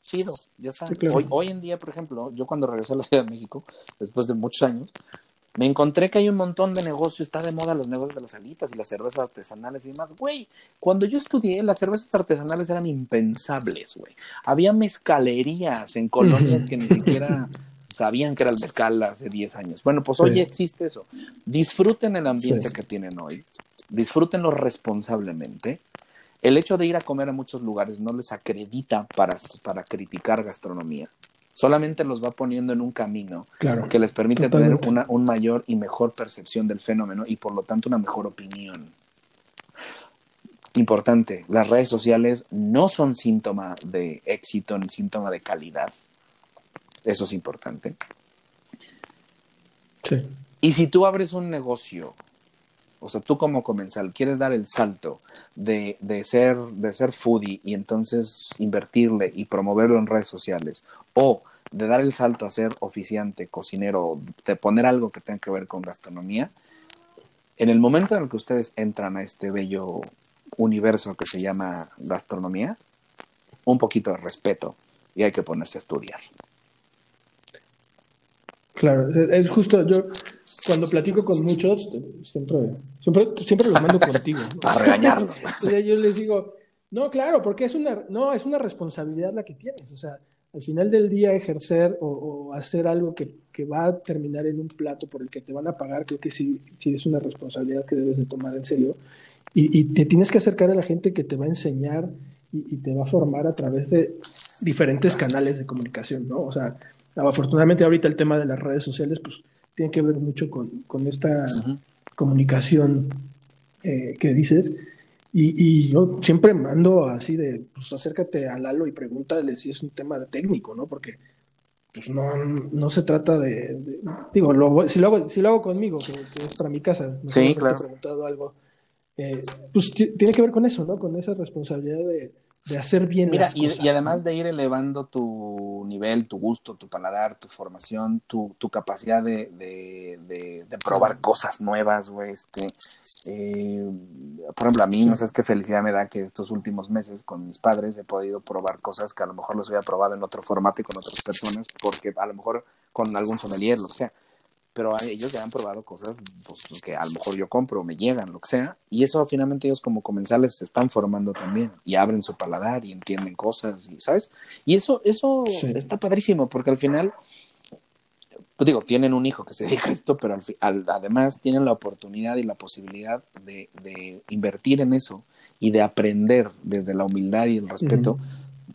Speaker 1: chido, ya está. hoy, hoy en día, por ejemplo, yo cuando regresé a la Ciudad de México, después de muchos años, me encontré que hay un montón de negocios, está de moda los negocios de las alitas y las cervezas artesanales y demás. Güey, cuando yo estudié, las cervezas artesanales eran impensables, güey. Había mezcalerías en colonias que ni <laughs> siquiera sabían que era el mezcal hace 10 años. Bueno, pues hoy existe eso. Disfruten el ambiente que tienen hoy, disfrútenlo responsablemente el hecho de ir a comer a muchos lugares no les acredita para, para criticar gastronomía. Solamente los va poniendo en un camino que les permite tener una un mayor y mejor percepción del fenómeno y por lo tanto una mejor opinión. Importante, las redes sociales no son síntoma de éxito ni síntoma de calidad. Eso es importante.
Speaker 2: Sí.
Speaker 1: Y si tú abres un negocio o sea, tú como comensal quieres dar el salto de, de, ser, de ser foodie y entonces invertirle y promoverlo en redes sociales, o de dar el salto a ser oficiante, cocinero, de poner algo que tenga que ver con gastronomía, en el momento en el que ustedes entran a este bello universo que se llama gastronomía, un poquito de respeto y hay que ponerse a estudiar.
Speaker 2: Claro, es justo, yo cuando platico con muchos, siempre, siempre, siempre los mando contigo.
Speaker 1: A regañarlos. <laughs>
Speaker 2: yo les digo, no, claro, porque es una, no, es una responsabilidad la que tienes. O sea, al final del día ejercer o, hacer algo que, que, va a terminar en un plato por el que te van a pagar, creo que sí, sí es una responsabilidad que debes de tomar en serio. Y, y te tienes que acercar a la gente que te va a enseñar y, y, te va a formar a través de diferentes canales de comunicación, ¿no? O sea, afortunadamente ahorita el tema de las redes sociales, pues tiene que ver mucho con, con esta comunicación eh, que dices. Y, y, yo siempre mando así de, pues acércate a Lalo y pregúntale si es un tema técnico, ¿no? Porque pues no, no se trata de, digo, lo, si, lo hago, si lo hago conmigo, que, es para mi casa,
Speaker 1: sí, claro.
Speaker 2: he preguntado algo, eh, pues tiene que ver con eso, ¿no? Con esa responsabilidad de, de hacer bien
Speaker 1: Mira,
Speaker 2: las
Speaker 1: y,
Speaker 2: cosas.
Speaker 1: y además de ir elevando tu nivel, tu gusto, tu paladar, tu formación, tu, tu capacidad de, de, de, de probar cosas nuevas, güey. Este, eh, por ejemplo, a mí,
Speaker 2: Sí.
Speaker 1: no sabes qué felicidad me da que estos últimos meses con mis padres he podido probar cosas que a lo mejor los había probado en otro formato y con otras personas, porque a lo mejor con algún sommelier, lo que sea. Pero ellos ya han probado cosas pues, que a lo mejor yo compro, me llegan, lo que sea. Y eso finalmente ellos como comensales se están formando también y abren su paladar y entienden cosas, y, ¿sabes? Y eso, eso
Speaker 2: Sí.
Speaker 1: está padrísimo porque al final, pues digo, tienen un hijo que se <laughs> dedica a esto, pero al, al- además tienen la oportunidad y la posibilidad de, de invertir en eso y de aprender desde la humildad y el respeto.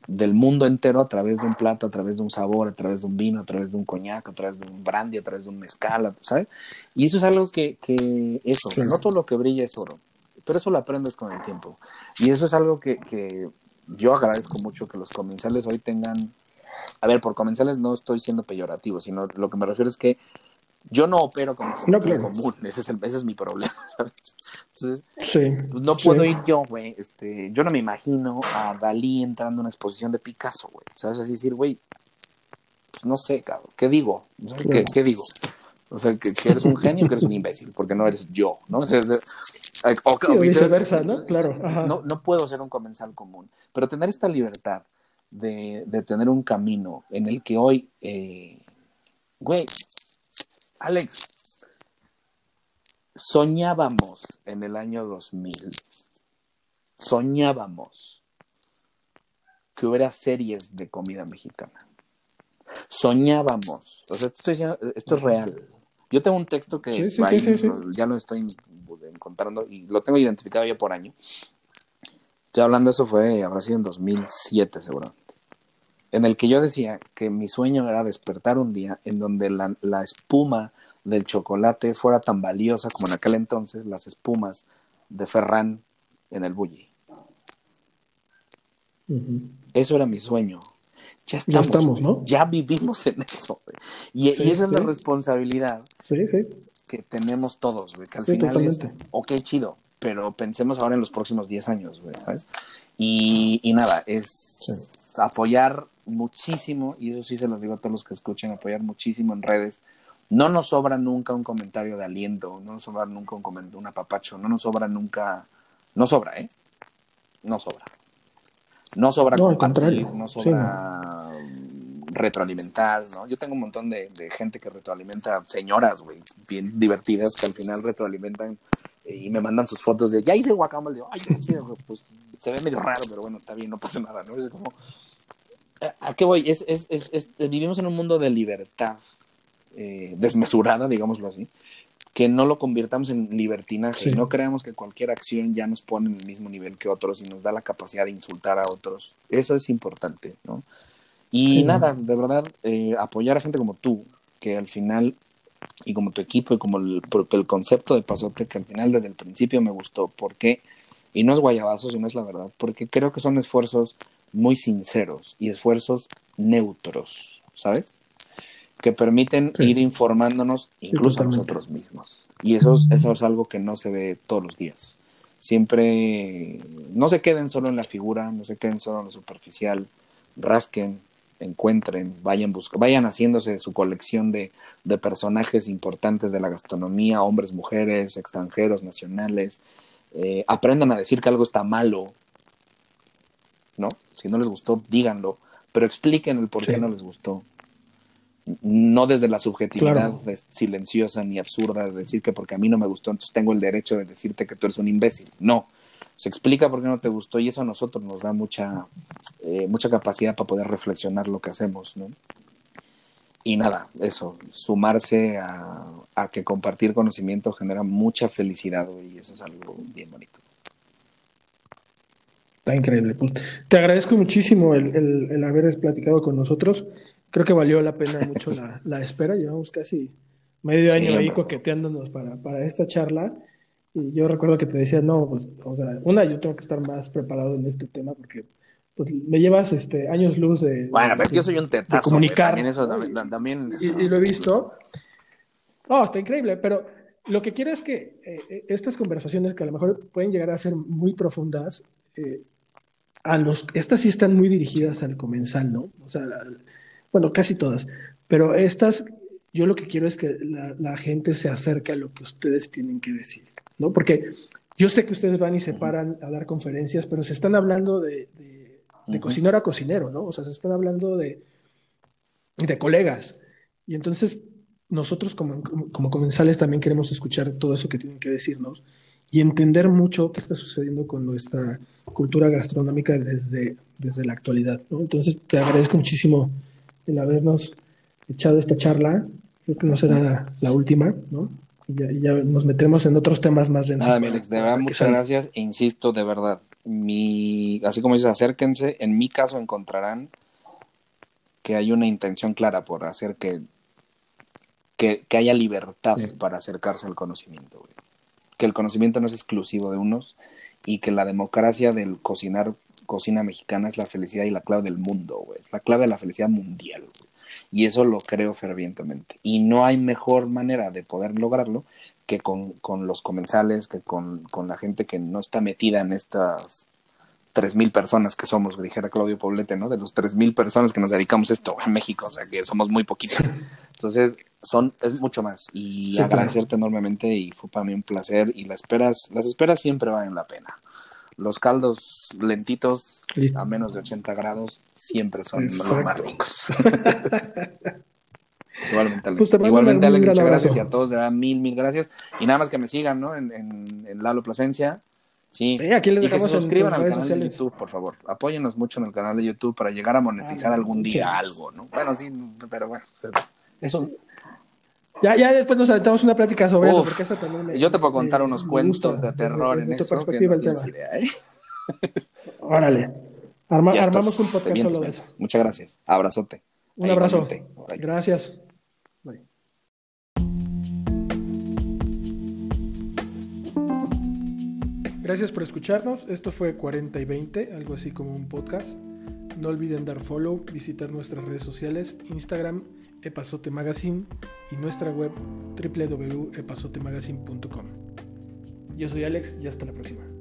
Speaker 1: Del mundo entero a través de un plato, a través de un sabor, a través de un vino, a través de un coñac, a través de un brandy, a través de un mezcal, ¿sabes? Y eso es algo que, que eso,
Speaker 2: Claro.
Speaker 1: no todo lo que brilla es oro, pero eso lo aprendes con el tiempo. Y eso es algo que, que yo agradezco mucho que los comensales hoy tengan, a ver, por comensales no estoy siendo peyorativo, sino lo que me refiero es que yo no opero como
Speaker 2: No, claro.
Speaker 1: común, ese es, el, ese es mi problema, <laughs> ¿sabes? Entonces,
Speaker 2: Sí.
Speaker 1: pues, no
Speaker 2: Sí.
Speaker 1: puedo ir yo, güey. Este, yo no me imagino a Dalí entrando a una exposición de Picasso, güey. ¿Sabes? Así decir, güey, pues no sé, cabrón. ¿Qué digo? ¿Qué, digo? O sea, que, que eres un genio, que eres un imbécil, porque no eres yo, ¿no? O sea, o
Speaker 2: Sí, o
Speaker 1: o
Speaker 2: viceversa, ¿no? Claro, ajá.
Speaker 1: No, no puedo ser un comensal común, pero tener esta libertad de, de tener un camino en el que hoy, eh, güey, Alex, soñábamos en el año 2000, soñábamos que hubiera series de comida mexicana. Soñábamos, o sea, esto, estoy diciendo- esto es real. Yo tengo un texto que
Speaker 2: Sí, sí,
Speaker 1: ahí
Speaker 2: sí, sí, sí.
Speaker 1: lo- ya lo estoy encontrando y lo tengo identificado ya por año. Estoy hablando, eso fue, habrá sido en 2007 seguramente. En el que yo decía que mi sueño era despertar un día en donde la, la espuma del chocolate fuera tan valiosa como en aquel entonces las espumas de Ferran en el Bulli.
Speaker 2: Ujú.
Speaker 1: Eso era mi sueño. Ya estamos,
Speaker 2: Ya estamos. ¿no?
Speaker 1: Ya vivimos en eso. Y,
Speaker 2: Sí,
Speaker 1: y esa es la responsabilidad
Speaker 2: Sí,
Speaker 1: que tenemos todos, güey. Que al final
Speaker 2: totalmente.
Speaker 1: es, ok, chido, pero pensemos ahora en los próximos 10 años, güey, ¿sabes? Y, y nada, es apoyar muchísimo, y eso sí se los digo a todos los que escuchen, apoyar muchísimo en redes. No nos sobra nunca un comentario de aliento, no nos sobra nunca un comentario, un apapacho, no nos sobra nunca, no sobra, ¿eh? No sobra. No sobra
Speaker 2: No,
Speaker 1: compartir, no
Speaker 2: Sí,
Speaker 1: sobra mm, retroalimentar, ¿no? Yo tengo un montón de, de gente que retroalimenta, señoras, güey, bien divertidas, que al final retroalimentan y me mandan sus fotos de, ya hice el guacamole, digo, ay, güey, pues se ve medio raro, pero bueno, está bien, no pasa nada, ¿no? Es como, ¿a- ¿a qué voy? Es, es, es, es- vivimos en un mundo de libertad eh, desmesurada, digámoslo así, que no lo convirtamos en libertinaje
Speaker 2: Sí.
Speaker 1: no creamos que cualquier acción ya nos pone en el mismo nivel que otros y nos da la capacidad de insultar a otros. Eso es importante, ¿no? Y
Speaker 2: Sí.
Speaker 1: nada, de verdad, eh, apoyar a gente como tú, que al final, y como tu equipo, y como el, porque el concepto de Pasote, que al final desde el principio me gustó, porque, y no es guayabazo, sino es la verdad, porque creo que son esfuerzos muy sinceros y esfuerzos neutros, ¿sabes? Que permiten
Speaker 2: Sí.
Speaker 1: ir informándonos incluso a
Speaker 2: totalmente.
Speaker 1: nosotros mismos. Y eso es, eso es algo que no se ve todos los días. Siempre no se queden solo en la figura, no se queden solo en lo superficial, rasquen, encuentren, vayan buscando, vayan haciéndose su colección de, de personajes importantes de la gastronomía, hombres, mujeres, extranjeros, nacionales, eh, aprendan a decir que algo está malo, ¿no? Si no les gustó, díganlo, pero expliquen el por qué no les gustó. No desde la subjetividad silenciosa ni absurda de decir que porque a mí no me gustó, entonces tengo el derecho de decirte que tú eres un imbécil. No, se explica por qué no te gustó y eso a nosotros nos da mucha, eh, mucha capacidad para poder reflexionar lo que hacemos, ¿no? Y nada, eso, sumarse a, a que compartir conocimiento genera mucha felicidad y eso es algo bien bonito.
Speaker 2: Está increíble. Pues, te agradezco muchísimo el, el, haber platicado con nosotros. Creo que valió la pena mucho <laughs> la, la espera. Llevamos casi medio año ahí coqueteándonos para, para esta charla. Y yo recuerdo que te decía, no, pues, o sea, una, yo tengo que estar más preparado en este tema porque pues, me llevas este, años luz de.
Speaker 1: Bueno, pero yo soy un tetazo.
Speaker 2: De comunicar.
Speaker 1: También eso, también,
Speaker 2: y, lo he visto. Oh, está increíble, pero lo que quiero es que eh, eh, estas conversaciones, que a lo mejor pueden llegar a ser muy profundas, eh, a los, estas sí están muy dirigidas al comensal, ¿no? O sea, bueno, casi todas, pero estas, yo lo que quiero es que la, gente se acerque a lo que ustedes tienen que decir, ¿no? Porque yo sé que ustedes van y se paran a dar conferencias, pero se están hablando de, de, cocinero a cocinero, ¿no? O sea, se están hablando de, de colegas. Y entonces nosotros como, como comensales también queremos escuchar todo eso que tienen que decirnos y entender mucho qué está sucediendo con nuestra cultura gastronómica desde, desde la actualidad. ¿no? Entonces, te agradezco muchísimo el habernos echado esta charla. Creo que no será la última, ¿no? Y ya, nos metemos en otros temas más densos.
Speaker 1: Nada, Alex, de verdad, muchas gracias. E insisto, de verdad, mi, así como dices, acérquense. En mi caso encontrarán que hay una intención clara por hacer que, que, haya libertad para acercarse al conocimiento. Güey que el conocimiento no es exclusivo de unos y que la democracia del cocinar cocina mexicana es la felicidad y la clave del mundo, güey. Es la clave de la felicidad mundial. Y eso lo creo fervientemente. Y no hay mejor manera de poder lograrlo que con, con los comensales, que con, con, la gente que no está metida en estas tres mil personas que somos, dijera Claudio Poblete, ¿no? De los tres mil personas que nos dedicamos a esto en México, o sea que somos muy poquitos. Entonces, son, es mucho más. Y agradecerte enormemente y fue para mí un placer. Y las esperas, las esperas siempre valen la pena. Los caldos lentitos a menos de 80 grados siempre son los más ricos. <laughs> igualmente, Alex. Pues igualmente, Alex, muchas gracias y a todos, de verdad, mil, mil gracias. Y nada más que me sigan, ¿no? En, en, en Lalo Plasencia Sí,
Speaker 2: aquí les
Speaker 1: y que se suscriban al canal de YouTube, por favor. Apóyenos mucho en el canal de YouTube para llegar a monetizar ah, algún día algo, ¿no? Bueno, sí, pero bueno, eso.
Speaker 2: Ya, ya después nos aventamos una plática sobre eso, porque eso también
Speaker 1: Yo te puedo contar unos cuentos de terror en eso. perspectiva el tema. ¿eh? <laughs>
Speaker 2: Órale. armamos un podcast solo de eso.
Speaker 1: Muchas gracias. Abrazote.
Speaker 2: Un abrazo. Gracias. Gracias por escucharnos. Esto fue 40 y 20, algo así como un podcast. No olviden dar follow, visitar nuestras redes sociales, Instagram, Epazote Magazine y nuestra web www.epazotemagazine.com. Yo soy Alex y hasta la próxima.